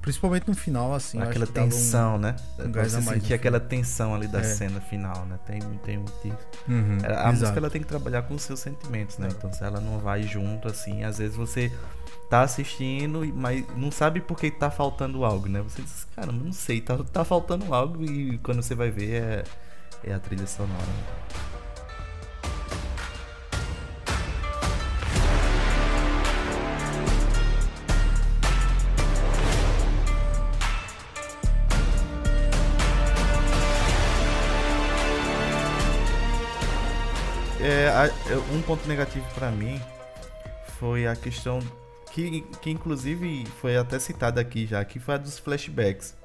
Speaker 1: Principalmente no final, assim.
Speaker 3: aquela
Speaker 1: que dava um-
Speaker 3: tensão, né?
Speaker 1: um
Speaker 3: você
Speaker 1: no
Speaker 3: sentir aquela tensão ali da
Speaker 1: É.
Speaker 3: cena final, né? Tem, tem muito isso.
Speaker 1: Uhum,
Speaker 3: A
Speaker 1: exato.
Speaker 3: música ela tem que trabalhar com os seus sentimentos, né? Então se ela não vai junto, assim, às vezes você tá assistindo, mas não sabe por que tá faltando algo, né? Você diz, cara, não sei, tá, tá faltando algo e quando você vai ver é, é a trilha sonora. É, é, um ponto negativo pra mim foi a questão que, que inclusive foi até citada aqui já, que foi a dos flashbacks.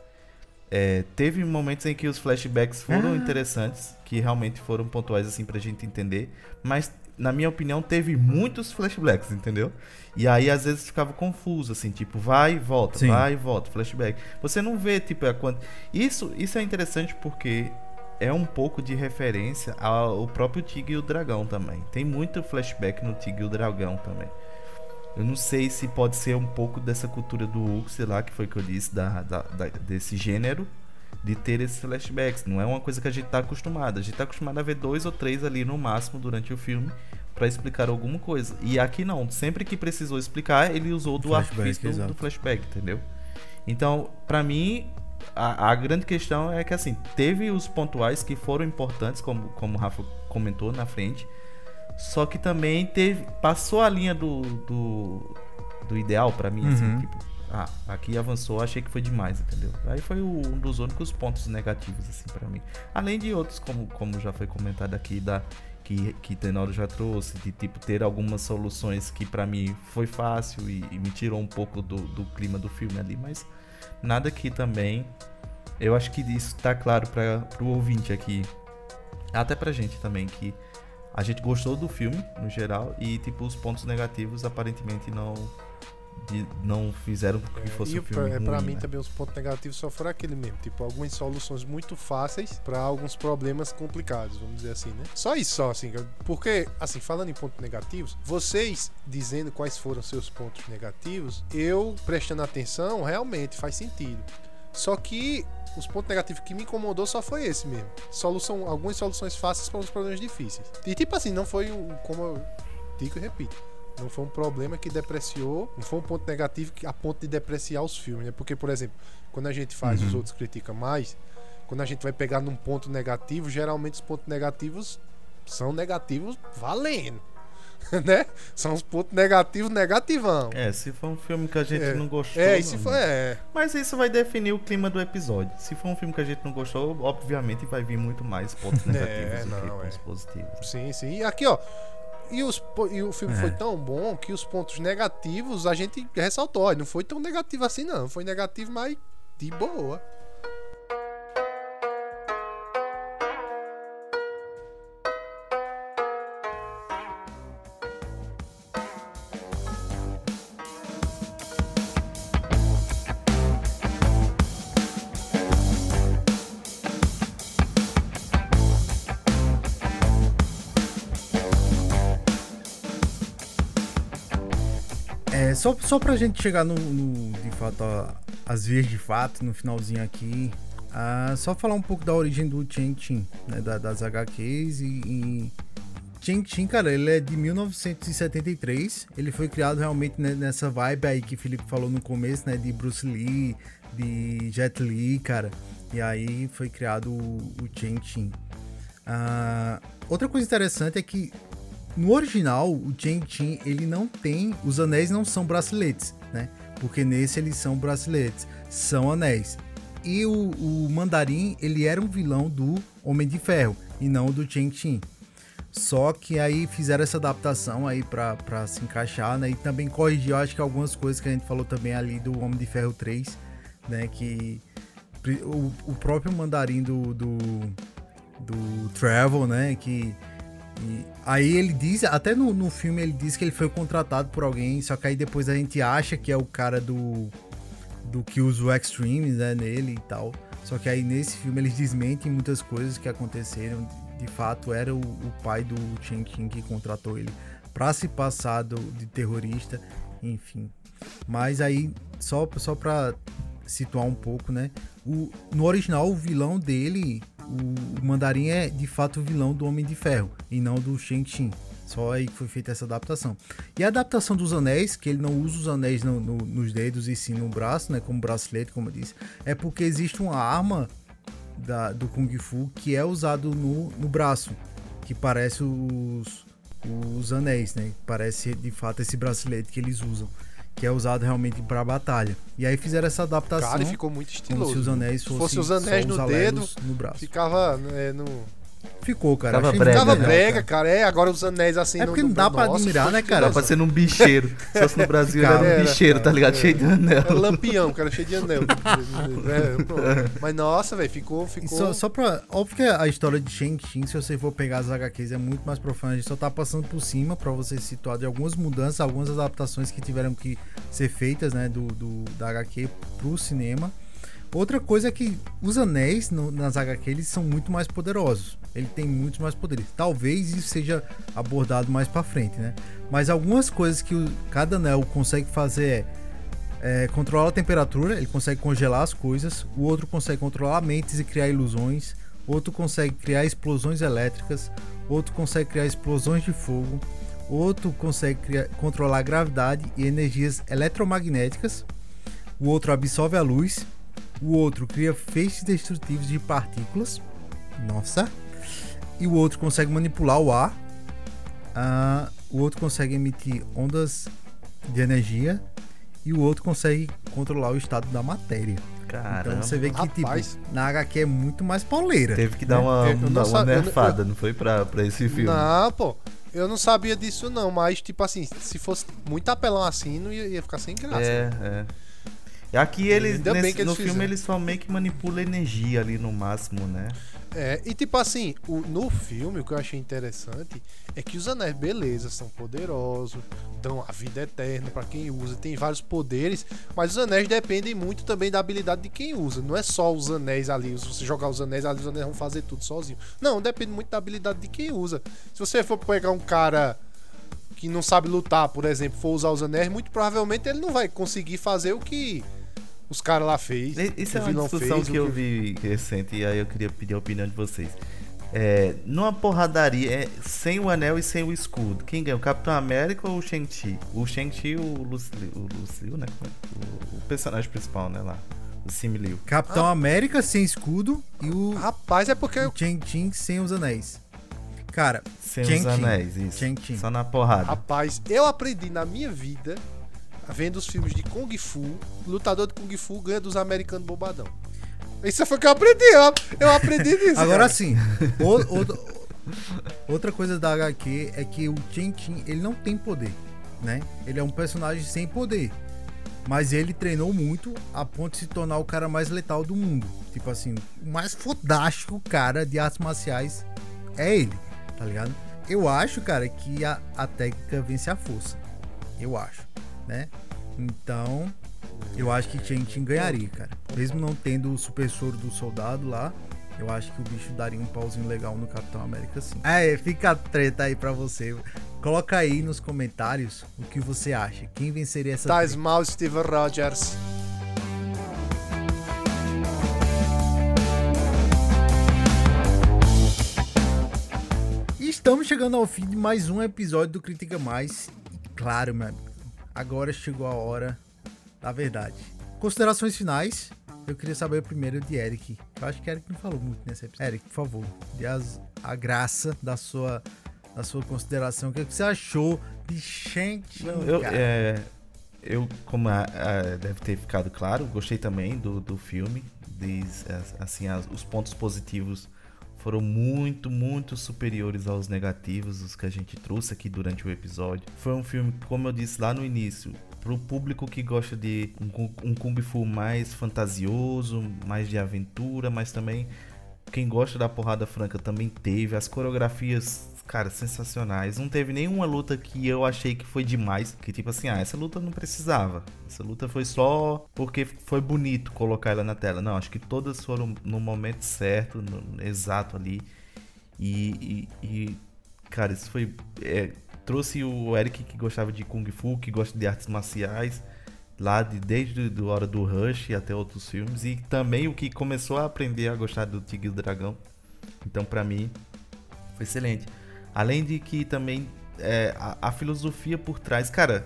Speaker 3: é, teve momentos em que os flashbacks foram
Speaker 1: Ah.
Speaker 3: interessantes, que realmente foram pontuais assim pra gente entender, mas na minha opinião teve muitos flashbacks, entendeu? E aí às vezes ficava confuso assim, tipo, vai e volta,
Speaker 1: Sim.
Speaker 3: vai e volta, flashback. Você não vê tipo a quant... Isso isso é interessante porque é um pouco de referência ao próprio Tigre e o Dragão também. Tem muito flashback no Tigre e o Dragão também. Eu não sei se pode ser um pouco dessa cultura do Hulk, sei lá, que foi que eu disse, da, da- da- desse gênero, de ter esses flashbacks. Não é uma coisa que a gente tá acostumado. A gente tá acostumado a ver dois ou três ali no máximo durante o filme pra explicar alguma coisa. E aqui não. Sempre que precisou explicar, ele usou do
Speaker 1: Flashback,
Speaker 3: artifício do, do flashback, entendeu? Então, pra mim, a, a grande questão é que assim, teve os pontuais que foram importantes, como, como o Rafa comentou na frente. Só que também teve. Passou a linha do. do, do ideal pra mim, assim,
Speaker 1: Uhum.
Speaker 3: tipo. Ah, aqui avançou, achei que foi demais, entendeu? Aí foi o- um dos únicos pontos negativos, assim, pra mim. Além de outros, como, como já foi comentado aqui, da, que, que Tenório já trouxe, de tipo ter algumas soluções que pra mim foi fácil e, e me tirou um pouco do, do clima do filme ali, mas nada que também. Eu acho que isso tá claro para pro ouvinte aqui, até pra gente também, que a gente gostou do filme no geral e tipo os pontos negativos aparentemente não de- não fizeram com que fosse
Speaker 2: e
Speaker 3: um filme
Speaker 2: pra,
Speaker 3: ruim,
Speaker 2: pra mim
Speaker 3: né?
Speaker 2: também os pontos negativos só foram aquele mesmo, tipo, algumas soluções muito fáceis pra alguns problemas complicados, vamos dizer assim, né? Só isso, só assim, porque, assim, falando em pontos negativos, vocês dizendo quais foram seus pontos negativos, eu prestando atenção, realmente faz sentido. Só que os pontos negativos que me incomodou só foi esse mesmo. Solução, algumas soluções fáceis para os problemas difíceis. E tipo assim, não foi um, como eu digo e repito, não foi um problema que depreciou, não foi um ponto negativo que, a ponto de depreciar os filmes, né? Porque, por exemplo, quando a gente faz, os outros criticam mais, quando a gente vai pegar num ponto negativo, geralmente os pontos negativos são negativos valendo, né? São os pontos negativos negativão.
Speaker 3: É, se for um filme que a gente
Speaker 2: É.
Speaker 3: não gostou.
Speaker 2: É, se
Speaker 3: não-
Speaker 2: for, é,
Speaker 3: Mas isso vai definir o clima do episódio. Se for um filme que a gente não gostou, obviamente vai vir muito mais pontos negativos do que
Speaker 2: não,
Speaker 3: pontos
Speaker 2: é.
Speaker 3: positivos.
Speaker 2: Sim, sim. E aqui, ó. E, os, e o filme
Speaker 1: É.
Speaker 2: foi tão bom que os pontos negativos a gente ressaltou. Não foi tão negativo assim, não. Foi negativo, mas de boa.
Speaker 1: Só, só pra gente chegar no, no- de fato, as vias de fato, no finalzinho aqui, ah, só falar um pouco da origem do Chen Chin, né, da- das HQs e, e Chen Chin, cara, ele é de 1973, ele foi criado realmente nessa vibe aí que o Felipe falou no começo, né, de Bruce Lee, de Jet Li, cara, e aí foi criado o, o Chen Chin. Ah, outra coisa interessante é que no original, o Chen Chin, ele não tem. Os anéis não são braceletes, né? Porque nesse eles são braceletes, são anéis. E o, o Mandarim, ele era um vilão do Homem de Ferro e não do Chen Chin. Só que aí fizeram essa adaptação aí pra se encaixar, né? E também corrigiu, acho que algumas coisas que a gente falou também ali do Homem de Ferro 3, né? Que o, o próprio mandarim do, do, do Travel, né? Que e aí ele diz, até no, no filme ele diz que ele foi contratado por alguém, só que aí depois a gente acha que é o cara do do que usa o Extremes, né, nele e tal. Só que aí nesse filme eles desmentem muitas coisas que aconteceram. De fato, era o, o pai do Chen Qing que contratou ele pra se passar do, de terrorista, enfim. Mas aí, só, só pra situar um pouco, né? O, no original, o vilão dele, o, Mandarim é de fato o vilão do Homem de Ferro e não do Qing. Só aí que foi feita essa adaptação. E a adaptação dos anéis, que ele não usa os anéis no- no- nos dedos e sim no braço, né? Como bracelete, como eu disse, é porque existe uma arma da- do Kung Fu que é usado no, no braço, que parece os, os anéis, né? Parece de fato esse bracelete que eles usam, que é usado realmente para batalha. E aí fizeram essa adaptação
Speaker 2: Cara, ficou muito
Speaker 1: como
Speaker 2: estiloso.
Speaker 1: se os anéis
Speaker 2: Se
Speaker 1: fossem
Speaker 2: fosse os anéis no
Speaker 1: os
Speaker 2: dedo,
Speaker 1: no braço.
Speaker 2: Ficava é, no.
Speaker 1: Ficou, cara.
Speaker 3: Ficava
Speaker 1: Achei
Speaker 3: brega,
Speaker 2: Tava
Speaker 3: né?
Speaker 2: brega, cara. É, agora os anéis assim
Speaker 1: É porque não dá pra admirar, né, cara?
Speaker 3: Tá parecendo um bicheiro. Se fosse no Brasil, ele era um bicheiro, tá ligado? Cheio de anel.
Speaker 2: É lampião, cara, cheio de anel. É. Mas nossa, velho, ficou, ficou.
Speaker 1: só, só pra. Óbvio que a história de Shang-Chi, se você for pegar as HQs, é muito mais profunda. A gente só tá passando por cima pra você se situar de algumas mudanças, algumas adaptações que tiveram que ser feitas, né, do, do- da HQ pro cinema. Outra coisa é que os anéis no- nas HQ eles são muito mais poderosos. Ele tem muitos mais poderes. Talvez isso seja abordado mais pra frente, né? Mas algumas coisas que o- cada anel consegue fazer é é, controlar a temperatura, ele consegue congelar as coisas, o outro consegue controlar mentes e criar ilusões, outro consegue criar explosões elétricas, outro consegue criar explosões de fogo, outro consegue criar- controlar a gravidade e energias eletromagnéticas, o outro absorve a luz, o outro cria feixes destrutivos de partículas, nossa, e o outro consegue manipular o ar, ah, o outro consegue emitir ondas de energia e o outro consegue controlar o estado da matéria.
Speaker 3: Caramba.
Speaker 1: Então você vê que,
Speaker 2: Rapaz.
Speaker 1: tipo, na HQ é muito mais pauleira.
Speaker 3: Teve que dar uma,
Speaker 2: Eu não
Speaker 3: uma, uma
Speaker 2: sa- eu não-
Speaker 3: nerfada, não foi pra, pra esse filme?
Speaker 2: Não, pô. Eu não sabia disso, não. Mas, tipo assim, se fosse muito apelão assim, não ia, ia ficar sem graça.
Speaker 3: É, é. E aqui eles, nesse-
Speaker 2: que eles
Speaker 3: no filme,
Speaker 2: fizeram.
Speaker 3: eles só meio que manipulam energia ali no máximo, né?
Speaker 2: É, e tipo assim, o- no filme, o que eu achei interessante é que os anéis, beleza, são poderosos, dão a vida eterna pra quem usa, tem vários poderes, mas os anéis dependem muito também da habilidade de quem usa. Não é só os anéis ali, se você jogar os anéis ali, os anéis vão fazer tudo sozinho. Não, depende muito da habilidade de quem usa. Se você for pegar um cara que não sabe lutar, por exemplo, for usar os anéis, muito provavelmente ele não vai conseguir fazer o que os caras lá fez.
Speaker 3: Isso
Speaker 2: o
Speaker 3: é uma discussão
Speaker 2: fez, o
Speaker 3: que eu vi recente e aí eu queria pedir a opinião de vocês. É, numa porradaria, é, sem o anel e sem o escudo, quem ganha? O Capitão América ou o Shang-Chi? O Shang-Chi, o o Lucio, né? O, o personagem principal, né, lá. O Sim Liu.
Speaker 1: Capitão América sem escudo e o
Speaker 2: Rapaz, é porque eu
Speaker 1: Chang-Chi sem os anéis. Cara,
Speaker 3: Sem os
Speaker 1: Shang-Chi.
Speaker 3: anéis, isso.
Speaker 1: Shang-Chi.
Speaker 3: Só na porrada.
Speaker 2: Rapaz, eu aprendi na minha vida, vendo os filmes de Kung Fu, lutador de Kung Fu ganha dos americanos bobadão. Isso foi o que eu aprendi, eu, eu aprendi disso.
Speaker 1: Agora
Speaker 2: cara.
Speaker 1: sim, o- o- outra coisa da HQ é que o Chen ele não tem poder, né? Ele é um personagem sem poder. Mas ele treinou muito a ponto de se tornar o cara mais letal do mundo. Tipo assim, o mais fodástico cara de artes marciais é ele, tá ligado? Eu acho, cara, que a, a técnica vence a força. Eu acho, né? Então, eu acho que Chen ganharia, cara. Mesmo não tendo o super soro do soldado lá, eu acho que o bicho daria um pauzinho legal no Capitão América sim. É, fica a treta aí pra você. Coloca aí nos comentários o que você acha. Quem venceria essa
Speaker 2: Tá
Speaker 1: treta?
Speaker 2: mal Steve Rogers.
Speaker 1: Estamos chegando ao fim de mais um episódio do Critica Mais. E claro, meu amigo, agora chegou a hora da verdade. Considerações finais. Eu queria saber primeiro de Eric. Eu acho que Eric não falou muito nesse episódio. Eric, por favor, dê as- a graça da sua, da sua consideração. O que você achou de Shang-Chi,
Speaker 3: Não, eu, é, eu, como a- a- deve ter ficado claro, gostei também do, do filme. Diz, as- assim, as- os pontos positivos foram muito, muito superiores aos negativos, os que a gente trouxe aqui durante o episódio. Foi um filme, como eu disse lá no início, pro público que gosta de um, um Kung Fu mais fantasioso, mais de aventura, mas também quem gosta da porrada franca também teve. As coreografias, cara, sensacionais. Não teve nenhuma luta que eu achei que foi demais. Que tipo assim, ah, essa luta não precisava. Essa luta foi só porque foi bonito colocar ela na tela. Não, acho que todas foram no momento certo, no- exato ali. E, e- e, cara, isso foi. é, trouxe o Eric que gostava de Kung Fu, que gosta de artes marciais lá de, desde do hora do Rush até outros filmes e também o que começou a aprender a gostar do Tigre e do Dragão. Então, pra mim, foi excelente. Além de que também é, a, a filosofia por trás, cara,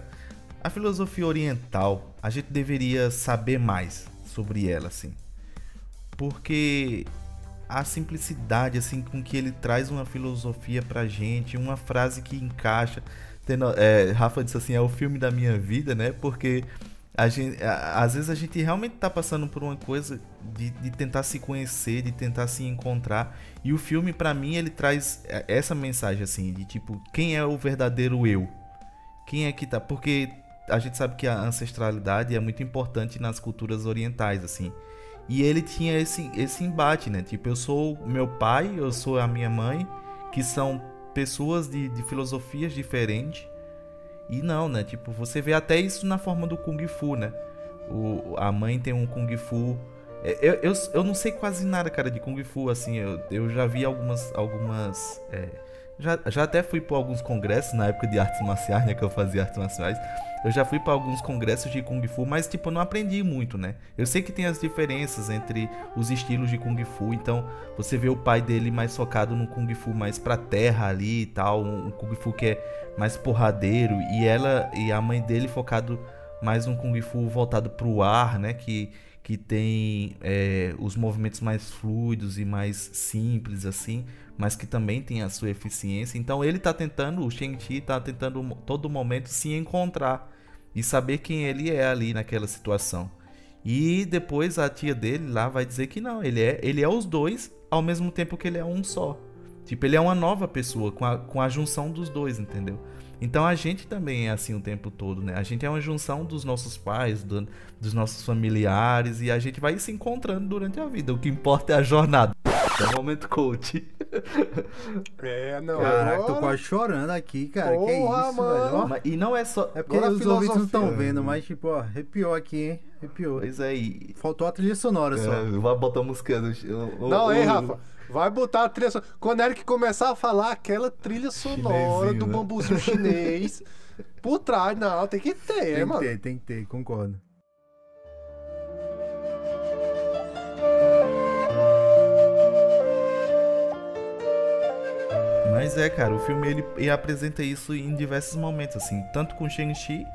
Speaker 3: a filosofia oriental, a gente deveria saber mais sobre ela, assim, porque a simplicidade assim com que ele traz uma filosofia pra gente, uma frase que encaixa. Tendo- é, Rafa disse assim, é o filme da minha vida, né? Porque a gente, a- às vezes a gente realmente tá passando por uma coisa de, de tentar se conhecer, de tentar se encontrar. E o filme, pra mim, ele traz é, essa mensagem, assim, de tipo, quem é o verdadeiro eu? Quem é que tá. Porque a gente sabe que a ancestralidade é muito importante nas culturas orientais, assim. E ele tinha esse, esse embate, né? Tipo, eu sou meu pai, eu sou a minha mãe, que são pessoas de, de filosofias diferentes. E não, né? Tipo, você vê até isso na forma do Kung Fu, né? O, a mãe tem um Kung Fu. É, Eu, eu, eu não sei quase nada, cara, de Kung Fu, assim. Eu, eu já vi algumas. algumas é, já, já até fui por alguns congressos na época de artes marciais, né? Que eu fazia artes marciais. Eu já fui para alguns congressos de Kung Fu, mas, tipo, não aprendi muito, né? Eu sei que tem as diferenças entre os estilos de Kung Fu. Então, você vê o pai dele mais focado no Kung Fu mais pra terra ali e tal. Um, um Kung Fu que é mais porradeiro. E ela e a mãe dele focado mais um Kung Fu voltado pro ar, né? Que, que tem é, os movimentos mais fluidos e mais simples, assim. Mas que também tem a sua eficiência. Então ele tá tentando, o Shang-Chi tá tentando todo momento se encontrar. E saber quem ele é ali naquela situação. E depois a tia dele lá vai dizer que não, ele é, ele é os dois ao mesmo tempo que ele é um só. Tipo, ele é uma nova pessoa com a, com a junção dos dois, entendeu? Então a gente também é assim o tempo todo, né? A gente é uma junção dos nossos pais, do- dos nossos familiares e a gente vai se encontrando durante a vida. O que importa é a jornada. É o momento coach.
Speaker 2: É, não.
Speaker 1: Caraca, tô quase chorando aqui, cara. que
Speaker 2: Porra,
Speaker 1: isso,
Speaker 2: mano.
Speaker 1: velho.
Speaker 3: E não é só.
Speaker 1: É porque
Speaker 2: Agora a
Speaker 1: os ouvintes não estão vendo, mas tipo, ó, arrepiou aqui, hein? Arrepiou.
Speaker 3: Pois é, e.
Speaker 1: Faltou a trilha sonora só.
Speaker 3: É, vai botar a música do. o- o-
Speaker 2: Não, hein, Rafa? Vai botar a trilha sonora. Quando Eric começar a falar aquela trilha sonora do
Speaker 3: né?
Speaker 2: bambuzinho chinês por trás, não, tem que ter,
Speaker 1: tem que
Speaker 2: mano.
Speaker 1: ter, tem que ter, concordo.
Speaker 3: Mas é, cara, o filme ele, ele apresenta isso em diversos momentos, assim, tanto com Shang-Chi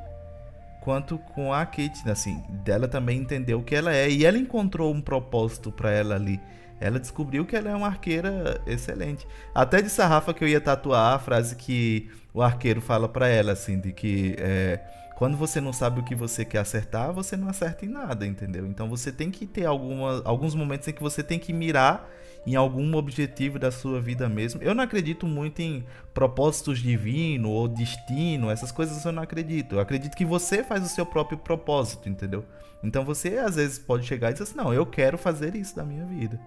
Speaker 3: quanto com a Kate, assim, dela também entendeu o que ela é e ela encontrou um propósito pra ela ali. Ela descobriu que ela é uma arqueira excelente. Até disse a Rafa que eu ia tatuar a frase que o arqueiro fala pra ela, assim, de que é, quando você não sabe o que você quer acertar, você não acerta em nada, entendeu? Então você tem que ter alguma, alguns momentos em que você tem que mirar em algum objetivo da sua vida mesmo. Eu não acredito muito em propósitos divinos ou destino, essas coisas eu não acredito. Eu acredito que você faz o seu próprio propósito, entendeu? Então você às vezes pode chegar e dizer assim: não, eu quero fazer isso da minha vida.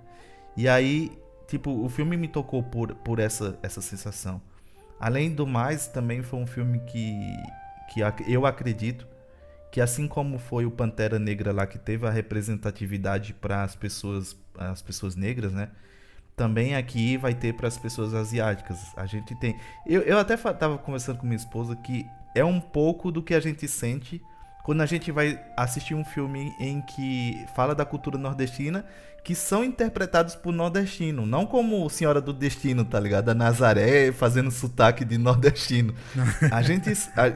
Speaker 3: E aí, tipo, o filme me tocou por, por essa, essa sensação. Além do mais, também foi um filme que, que eu acredito que assim como foi o Pantera Negra lá que teve a representatividade para as pessoas as pessoas negras, né? Também aqui vai ter para as pessoas asiáticas. A gente tem. Eu, eu até fa- tava conversando com minha esposa que é um pouco do que a gente sente quando a gente vai assistir um filme em que fala da cultura nordestina que são interpretados por nordestino, não como Senhora do Destino, tá ligado? A Nazaré fazendo sotaque de nordestino. A gente a-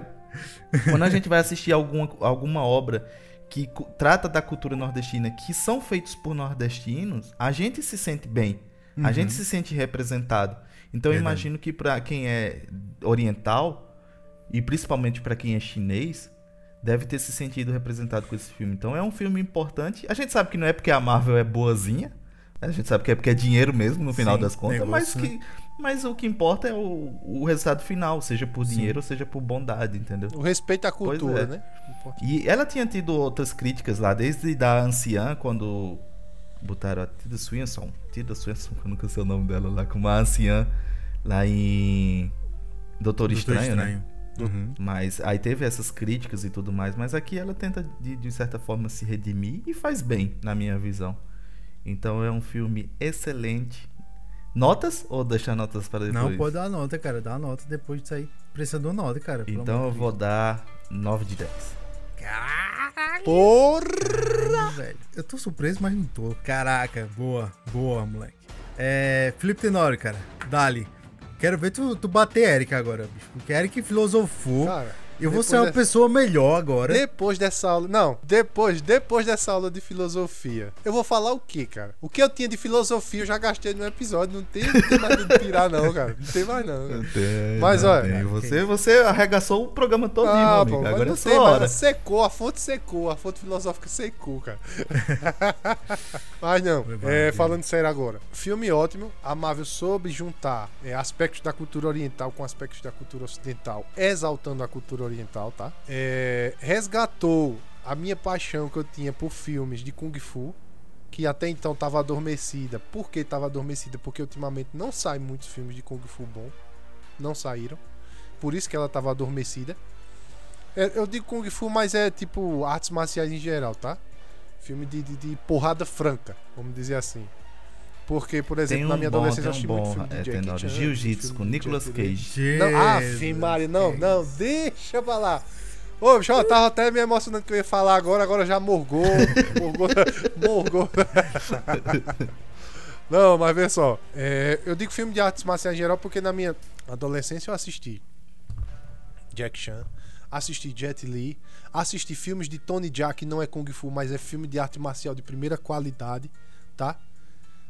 Speaker 3: quando a gente vai assistir alguma, alguma obra que trata da cultura nordestina, que são feitos por nordestinos, a gente se sente bem. A gente se sente representado. Então eu imagino que para quem é oriental e principalmente para quem é chinês, deve ter se sentido representado com esse filme. Então é um filme importante. A gente sabe que não é porque a Marvel é boazinha, né? a gente sabe que é porque é dinheiro mesmo no final
Speaker 1: Sim,
Speaker 3: das contas, mas
Speaker 1: negócio,
Speaker 3: que mas o que importa é o, o resultado final, seja por dinheiro ou seja por bondade, entendeu?
Speaker 2: O respeito à cultura,
Speaker 3: é.
Speaker 2: né?
Speaker 3: E ela tinha tido outras críticas lá, desde da anciã, quando botaram a Tida Swinson, Tida Swinson, que eu nunca sei o nome dela lá, como a anciã lá em Doutor,
Speaker 1: Doutor
Speaker 3: Estranho, né?
Speaker 1: Estranho. Uhum.
Speaker 3: Mas aí teve essas críticas e tudo mais, mas aqui ela tenta de, de certa forma se redimir e faz bem, na minha visão. Então é um filme excelente. Notas ou deixar notas para depois?
Speaker 1: Não, pode dar nota, cara. Dá nota depois disso aí. Precisa de uma nota, cara.
Speaker 3: Então eu
Speaker 1: de
Speaker 3: vou dar 9 de 10.
Speaker 2: Porra!
Speaker 1: Deus, velho. Eu tô surpreso, mas não tô. Caraca, boa, boa, moleque. É. Felipe Tenório, cara. Dali. Quero ver tu, tu bater Eric agora, bicho. Porque Eric filosofou.
Speaker 2: Cara,
Speaker 1: Eu vou ser uma
Speaker 2: dessa-
Speaker 1: pessoa melhor agora.
Speaker 2: Depois dessa aula. Não, depois, depois dessa aula de filosofia. Eu vou falar o quê, cara? O que eu tinha de filosofia eu já gastei no episódio. Não tem, não tem mais de tirar, não, cara. Não tem mais, não.
Speaker 3: Tem,
Speaker 2: Mas,
Speaker 3: não
Speaker 2: olha-
Speaker 3: tem. Você, você arregaçou o programa todo, meu
Speaker 2: Ah,
Speaker 3: amigo.
Speaker 2: pô, mas
Speaker 3: Agora é
Speaker 2: não
Speaker 3: a
Speaker 2: tem
Speaker 3: hora.
Speaker 2: Secou, a fonte secou. A fonte filosófica secou, cara. mas não, é, falando sério agora. Filme ótimo. A Marvel soube juntar é, aspectos da cultura oriental com aspectos da cultura ocidental, exaltando a cultura oriental, tá? É, resgatou a minha paixão que eu tinha por filmes de Kung Fu. Que até então estava adormecida. Por que estava adormecida? Porque ultimamente não saem muitos filmes de Kung Fu bom. Não saíram. Por isso que ela estava adormecida. É, eu digo Kung Fu, mas é tipo artes marciais em geral, tá? Filme de, de, de porrada franca, vamos dizer assim. Porque, por exemplo,
Speaker 3: Tem
Speaker 2: na
Speaker 3: um
Speaker 2: minha
Speaker 3: bom,
Speaker 2: adolescência eu assisti
Speaker 3: um
Speaker 2: muito
Speaker 3: bom
Speaker 2: filme de
Speaker 3: é,
Speaker 2: Jackie Chan,
Speaker 3: Jiu-Jitsu com Nicolas. Cage.
Speaker 2: Não, ah,
Speaker 1: Jesus,
Speaker 2: Maria, não, não, deixa pra lá. Ô, bicho, eu tava até me emocionando que eu ia falar agora, agora já morgou, morgou, morgou. Não, mas vê só, é, eu digo filme de artes marciais em geral porque na minha adolescência eu assisti Jack Chan, assisti Jet Li, assisti filmes de Tony Jaa, que não é Kung Fu, mas é filme de arte marcial de primeira qualidade, tá?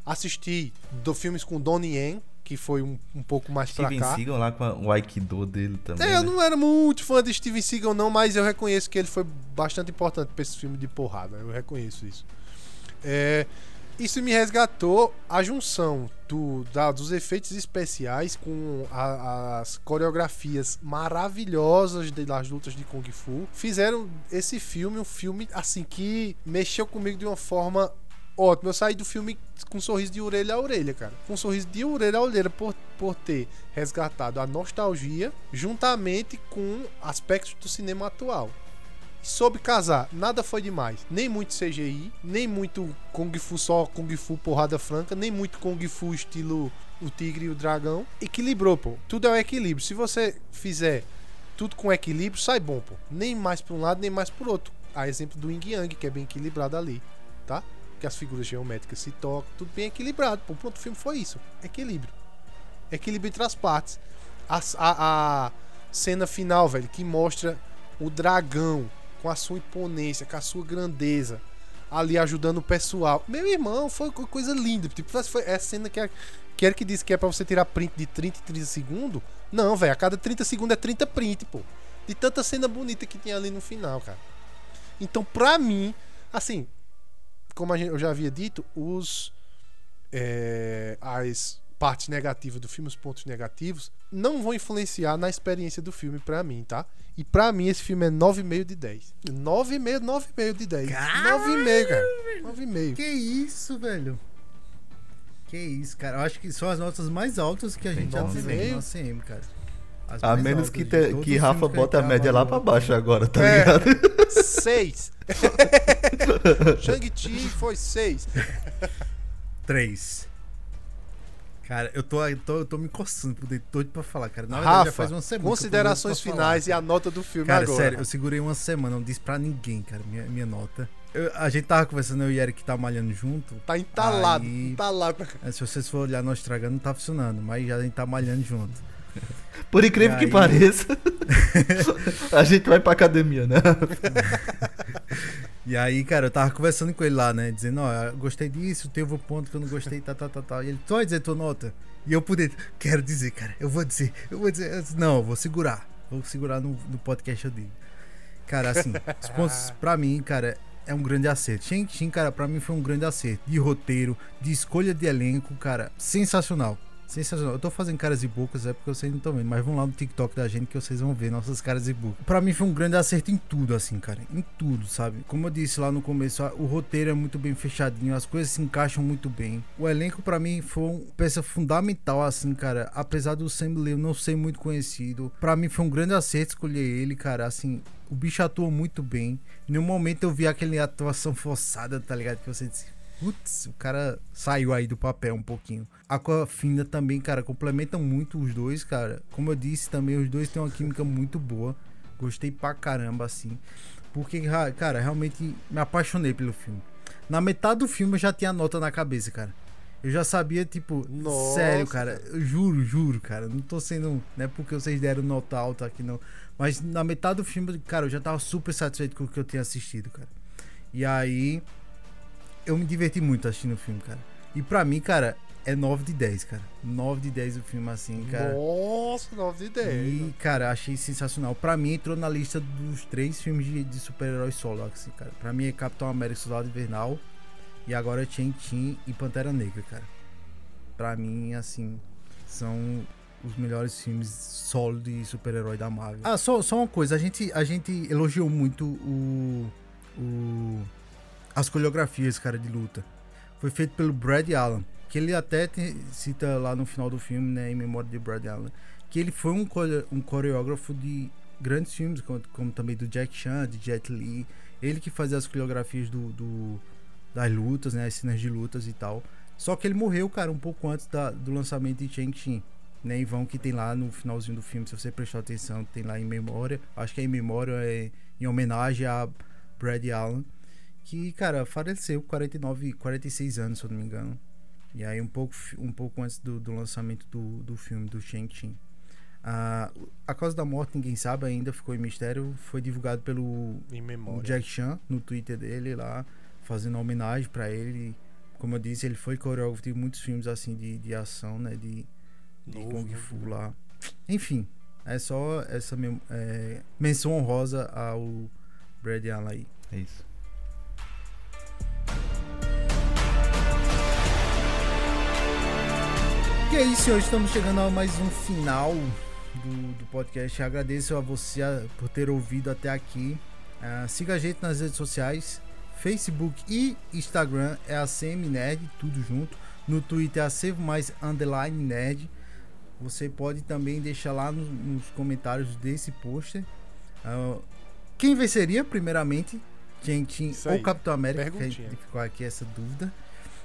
Speaker 2: Assisti do filmes com Donnie Yen, que foi um, um pouco mais pra
Speaker 3: Steven
Speaker 2: cá.
Speaker 3: Seagal lá com a- o Aikido dele também.
Speaker 2: É, eu
Speaker 3: né?
Speaker 2: não era muito fã de Steven Seagal, não, mas eu reconheço que ele foi bastante importante pra esse filme de porrada. Eu reconheço isso. É, isso me resgatou a junção do, da- dos efeitos especiais com a- as coreografias maravilhosas de- das lutas de Kung Fu. Fizeram esse filme um filme assim que mexeu comigo de uma forma ótima. Eu saí do filme com um sorriso de orelha a orelha, cara. Com um sorriso de orelha a orelha por, por ter resgatado a nostalgia juntamente com aspectos do cinema atual. E soube casar, nada foi demais. Nem muito CGI, nem muito Kung Fu só Kung Fu porrada franca, nem muito Kung Fu estilo o tigre e o dragão. Equilibrou, pô. Tudo é o equilíbrio. Se você fizer tudo com equilíbrio, sai bom, pô. Nem mais pra um lado, nem mais pro outro. A exemplo do Yin Yang, que é bem equilibrado ali, tá? Que as figuras geométricas se tocam, tudo bem equilibrado. Pô, pronto, o filme foi isso. Equilíbrio. Equilíbrio entre as partes. A, a, a cena final, velho, que mostra o dragão com a sua imponência, com a sua grandeza, ali ajudando o pessoal. Meu irmão, foi co- coisa linda. Tipo, foi essa cena que é, que é que disse que é pra você tirar print de 30 em 30 segundos. Não, velho, a cada 30 segundos é 30 print, pô. De tanta cena bonita que tinha ali no final, cara. Então, pra mim, assim, como a gente- eu já havia dito, os é, as partes negativas do filme, os pontos negativos, não vão influenciar na experiência do filme pra mim, tá? E pra mim esse filme é 9,5 de 10. 9,5, 9,5 de 10. 9,5, cara. 9,5.
Speaker 1: Que isso, velho? Que isso, cara. Eu acho que são as notas mais altas que a gente já teve no ACM, cara. As
Speaker 3: A menos que, te- que Rafa
Speaker 1: que
Speaker 3: bota a média lá pra baixo agora, tá
Speaker 2: É.
Speaker 3: ligado?
Speaker 2: 6. Shang-Chi foi 6.
Speaker 1: Três. Cara, eu tô, eu tô, eu tô me coçando por dentro, doido pra falar, cara. Na verdade, já
Speaker 2: Rafa,
Speaker 1: faz uma semana.
Speaker 2: considerações
Speaker 1: pra falar.
Speaker 2: finais e a nota do filme
Speaker 1: Cara,
Speaker 2: agora.
Speaker 1: sério, eu segurei uma semana, não disse pra ninguém, cara, minha, minha nota. Eu- a gente tava conversando, eu e Eric tá malhando junto.
Speaker 2: Tá entalado,
Speaker 1: Aí-
Speaker 2: entalado.
Speaker 1: É, Se vocês for olhar nós estragando, não tá funcionando, mas já a gente tá malhando junto.
Speaker 3: Por incrível
Speaker 1: E
Speaker 3: que
Speaker 1: aí?
Speaker 3: pareça, a gente vai pra academia, né?
Speaker 1: E aí, cara, eu tava conversando com ele lá, né? Dizendo, ó, eu gostei disso, teve um ponto que eu não gostei, tal, tal, tal, tal. E ele, tu vai dizer tua nota? E eu por dentro, quero dizer, cara, eu vou dizer, eu vou dizer. Eu disse, não, eu vou segurar. Vou segurar no, no podcast, eu digo. Cara, assim, os pontos pra mim, cara, é um grande acerto. Shang-Chi, cara, pra mim foi um grande acerto. De roteiro, de escolha de elenco, cara, sensacional. Sensacional. Eu tô fazendo caras e bocas, é porque vocês não estão vendo, mas vão lá no TikTok da gente que vocês vão ver nossas caras e bocas. Pra mim foi um grande acerto em tudo, assim, cara. Em tudo, sabe? Como eu disse lá no começo, o roteiro é muito bem fechadinho, as coisas se encaixam muito bem. O elenco, pra mim, foi uma peça fundamental, assim, cara. Apesar do Sam eu não ser muito conhecido, pra mim foi um grande acerto escolher ele, cara. Assim, o bicho atua muito bem. Em um momento eu vi aquela atuação forçada, tá ligado? Que você disse, putz, o cara saiu aí do papel um pouquinho. Aquafina também, cara, complementam muito os dois, cara. Como eu disse também, os dois têm uma química muito boa. Gostei pra caramba, assim. Porque, ra- cara, realmente me apaixonei pelo filme. Na metade do filme eu já tinha a nota na cabeça, cara. Eu já sabia, tipo,
Speaker 2: Nossa,
Speaker 1: sério, cara. Eu juro, juro, cara. Não tô sendo. Não é porque vocês deram nota alta aqui, não. Mas na metade do filme, cara, eu já tava super satisfeito com o que eu tinha assistido, cara. E aí. Eu me diverti muito assistindo o filme, cara. E pra mim, cara, é 9 de 10, cara. 9 de 10 o filme, assim, cara.
Speaker 2: Nossa, 9 de 10.
Speaker 1: E, cara, achei sensacional. Pra mim, entrou na lista dos três filmes de, de super-heróis solo, assim, cara. Pra mim é Capitão América Soldado Invernal. E agora é Chen-Chin e Pantera Negra, cara. Pra mim, assim, são os melhores filmes solo de super-herói da Marvel. Ah, só, só uma coisa. A gente, a gente elogiou muito o... o as coreografias, cara, de luta. Foi feito pelo Brad Allen. Que ele até cita lá no final do filme, né, em memória de Brad Allen, que ele foi um, um coreógrafo de grandes filmes, como, como também do Jack Chan, de Jet Li. Ele que fazia as coreografias do, do- das lutas, né, as cenas de lutas e tal. Só que ele morreu, cara, um pouco antes da- do lançamento de Shang-Chi. Né, e vão que tem lá no finalzinho do filme, se você prestar atenção, tem lá em memória. Acho que é em memória, é em homenagem a Brad Allen. Que, cara, faleceu com 49, 46 anos, se eu não me engano. E aí, um pouco, um pouco antes do, do lançamento do, do filme, do Shang-Chi. Ah, a causa da morte, ninguém sabe ainda, ficou em mistério. Foi divulgado pelo. Jack Chan no Twitter dele lá, fazendo homenagem pra ele. Como eu disse, ele foi coreógrafo de muitos filmes assim de, de ação, né? De, de
Speaker 2: Novo,
Speaker 1: Kung
Speaker 2: né?
Speaker 1: Fu lá. Enfim, é só essa é, menção honrosa ao Brad Allen aí.
Speaker 3: É isso.
Speaker 1: E é isso, hoje estamos chegando a mais um final do, do podcast. Agradeço a você por ter ouvido até aqui. Ah, siga a gente nas redes sociais, Facebook e Instagram é a CM Nerd, tudo junto. No Twitter é a Save Mais Underline Nerd. Você pode também deixar lá no- nos comentários desse pôster ah, quem venceria, primeiramente,
Speaker 2: Isso
Speaker 1: ou. Capitão América, ficou aqui essa dúvida.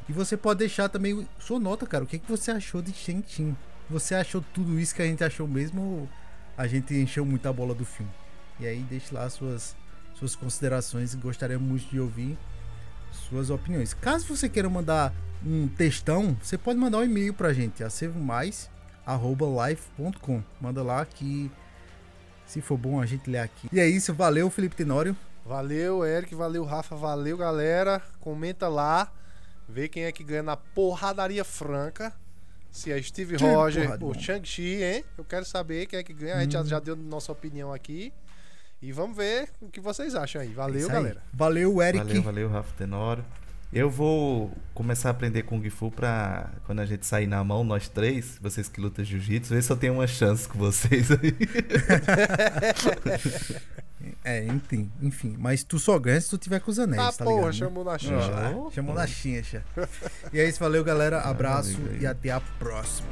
Speaker 1: E você pode deixar também sua nota, cara. O que, que você achou de Shang-Chi? Você achou tudo isso que a gente achou mesmo ou a gente encheu muita bola do filme? E aí deixe lá suas, suas considerações. Gostaria muito de ouvir suas opiniões. Caso você queira mandar um textão, você pode mandar um e-mail pra gente, acevomais.life.com. Manda lá que se for bom a gente lê aqui. E é isso, valeu Felipe Tenório.
Speaker 2: Valeu, Eric. Valeu, Rafa. Valeu, galera. Comenta lá. Vê quem é que ganha na porradaria franca. Se é Steve
Speaker 1: Que
Speaker 2: Roger ou Shang-Chi, hein? Eu quero saber quem é que ganha. A gente já, já deu nossa opinião aqui. E vamos ver o que vocês acham aí.
Speaker 1: É
Speaker 2: Valeu,
Speaker 1: isso aí.
Speaker 2: galera.
Speaker 1: Valeu, Eric.
Speaker 3: Valeu, valeu, Rafa Tenório. Eu vou começar a aprender Kung Fu pra quando a gente sair na mão, nós três, vocês que lutam jiu-jitsu, ver se eu tenho uma chance com vocês aí.
Speaker 1: É, enfim, enfim. Mas tu só ganha se tu tiver com os anéis,
Speaker 2: Tá,
Speaker 1: tá,
Speaker 2: porra,
Speaker 1: ligado? né?
Speaker 2: chamou na
Speaker 1: Ó,
Speaker 2: xincha.
Speaker 1: chamou na chincha. E é isso, valeu, galera. Abraço
Speaker 3: amigo aí.
Speaker 1: e até a próxima.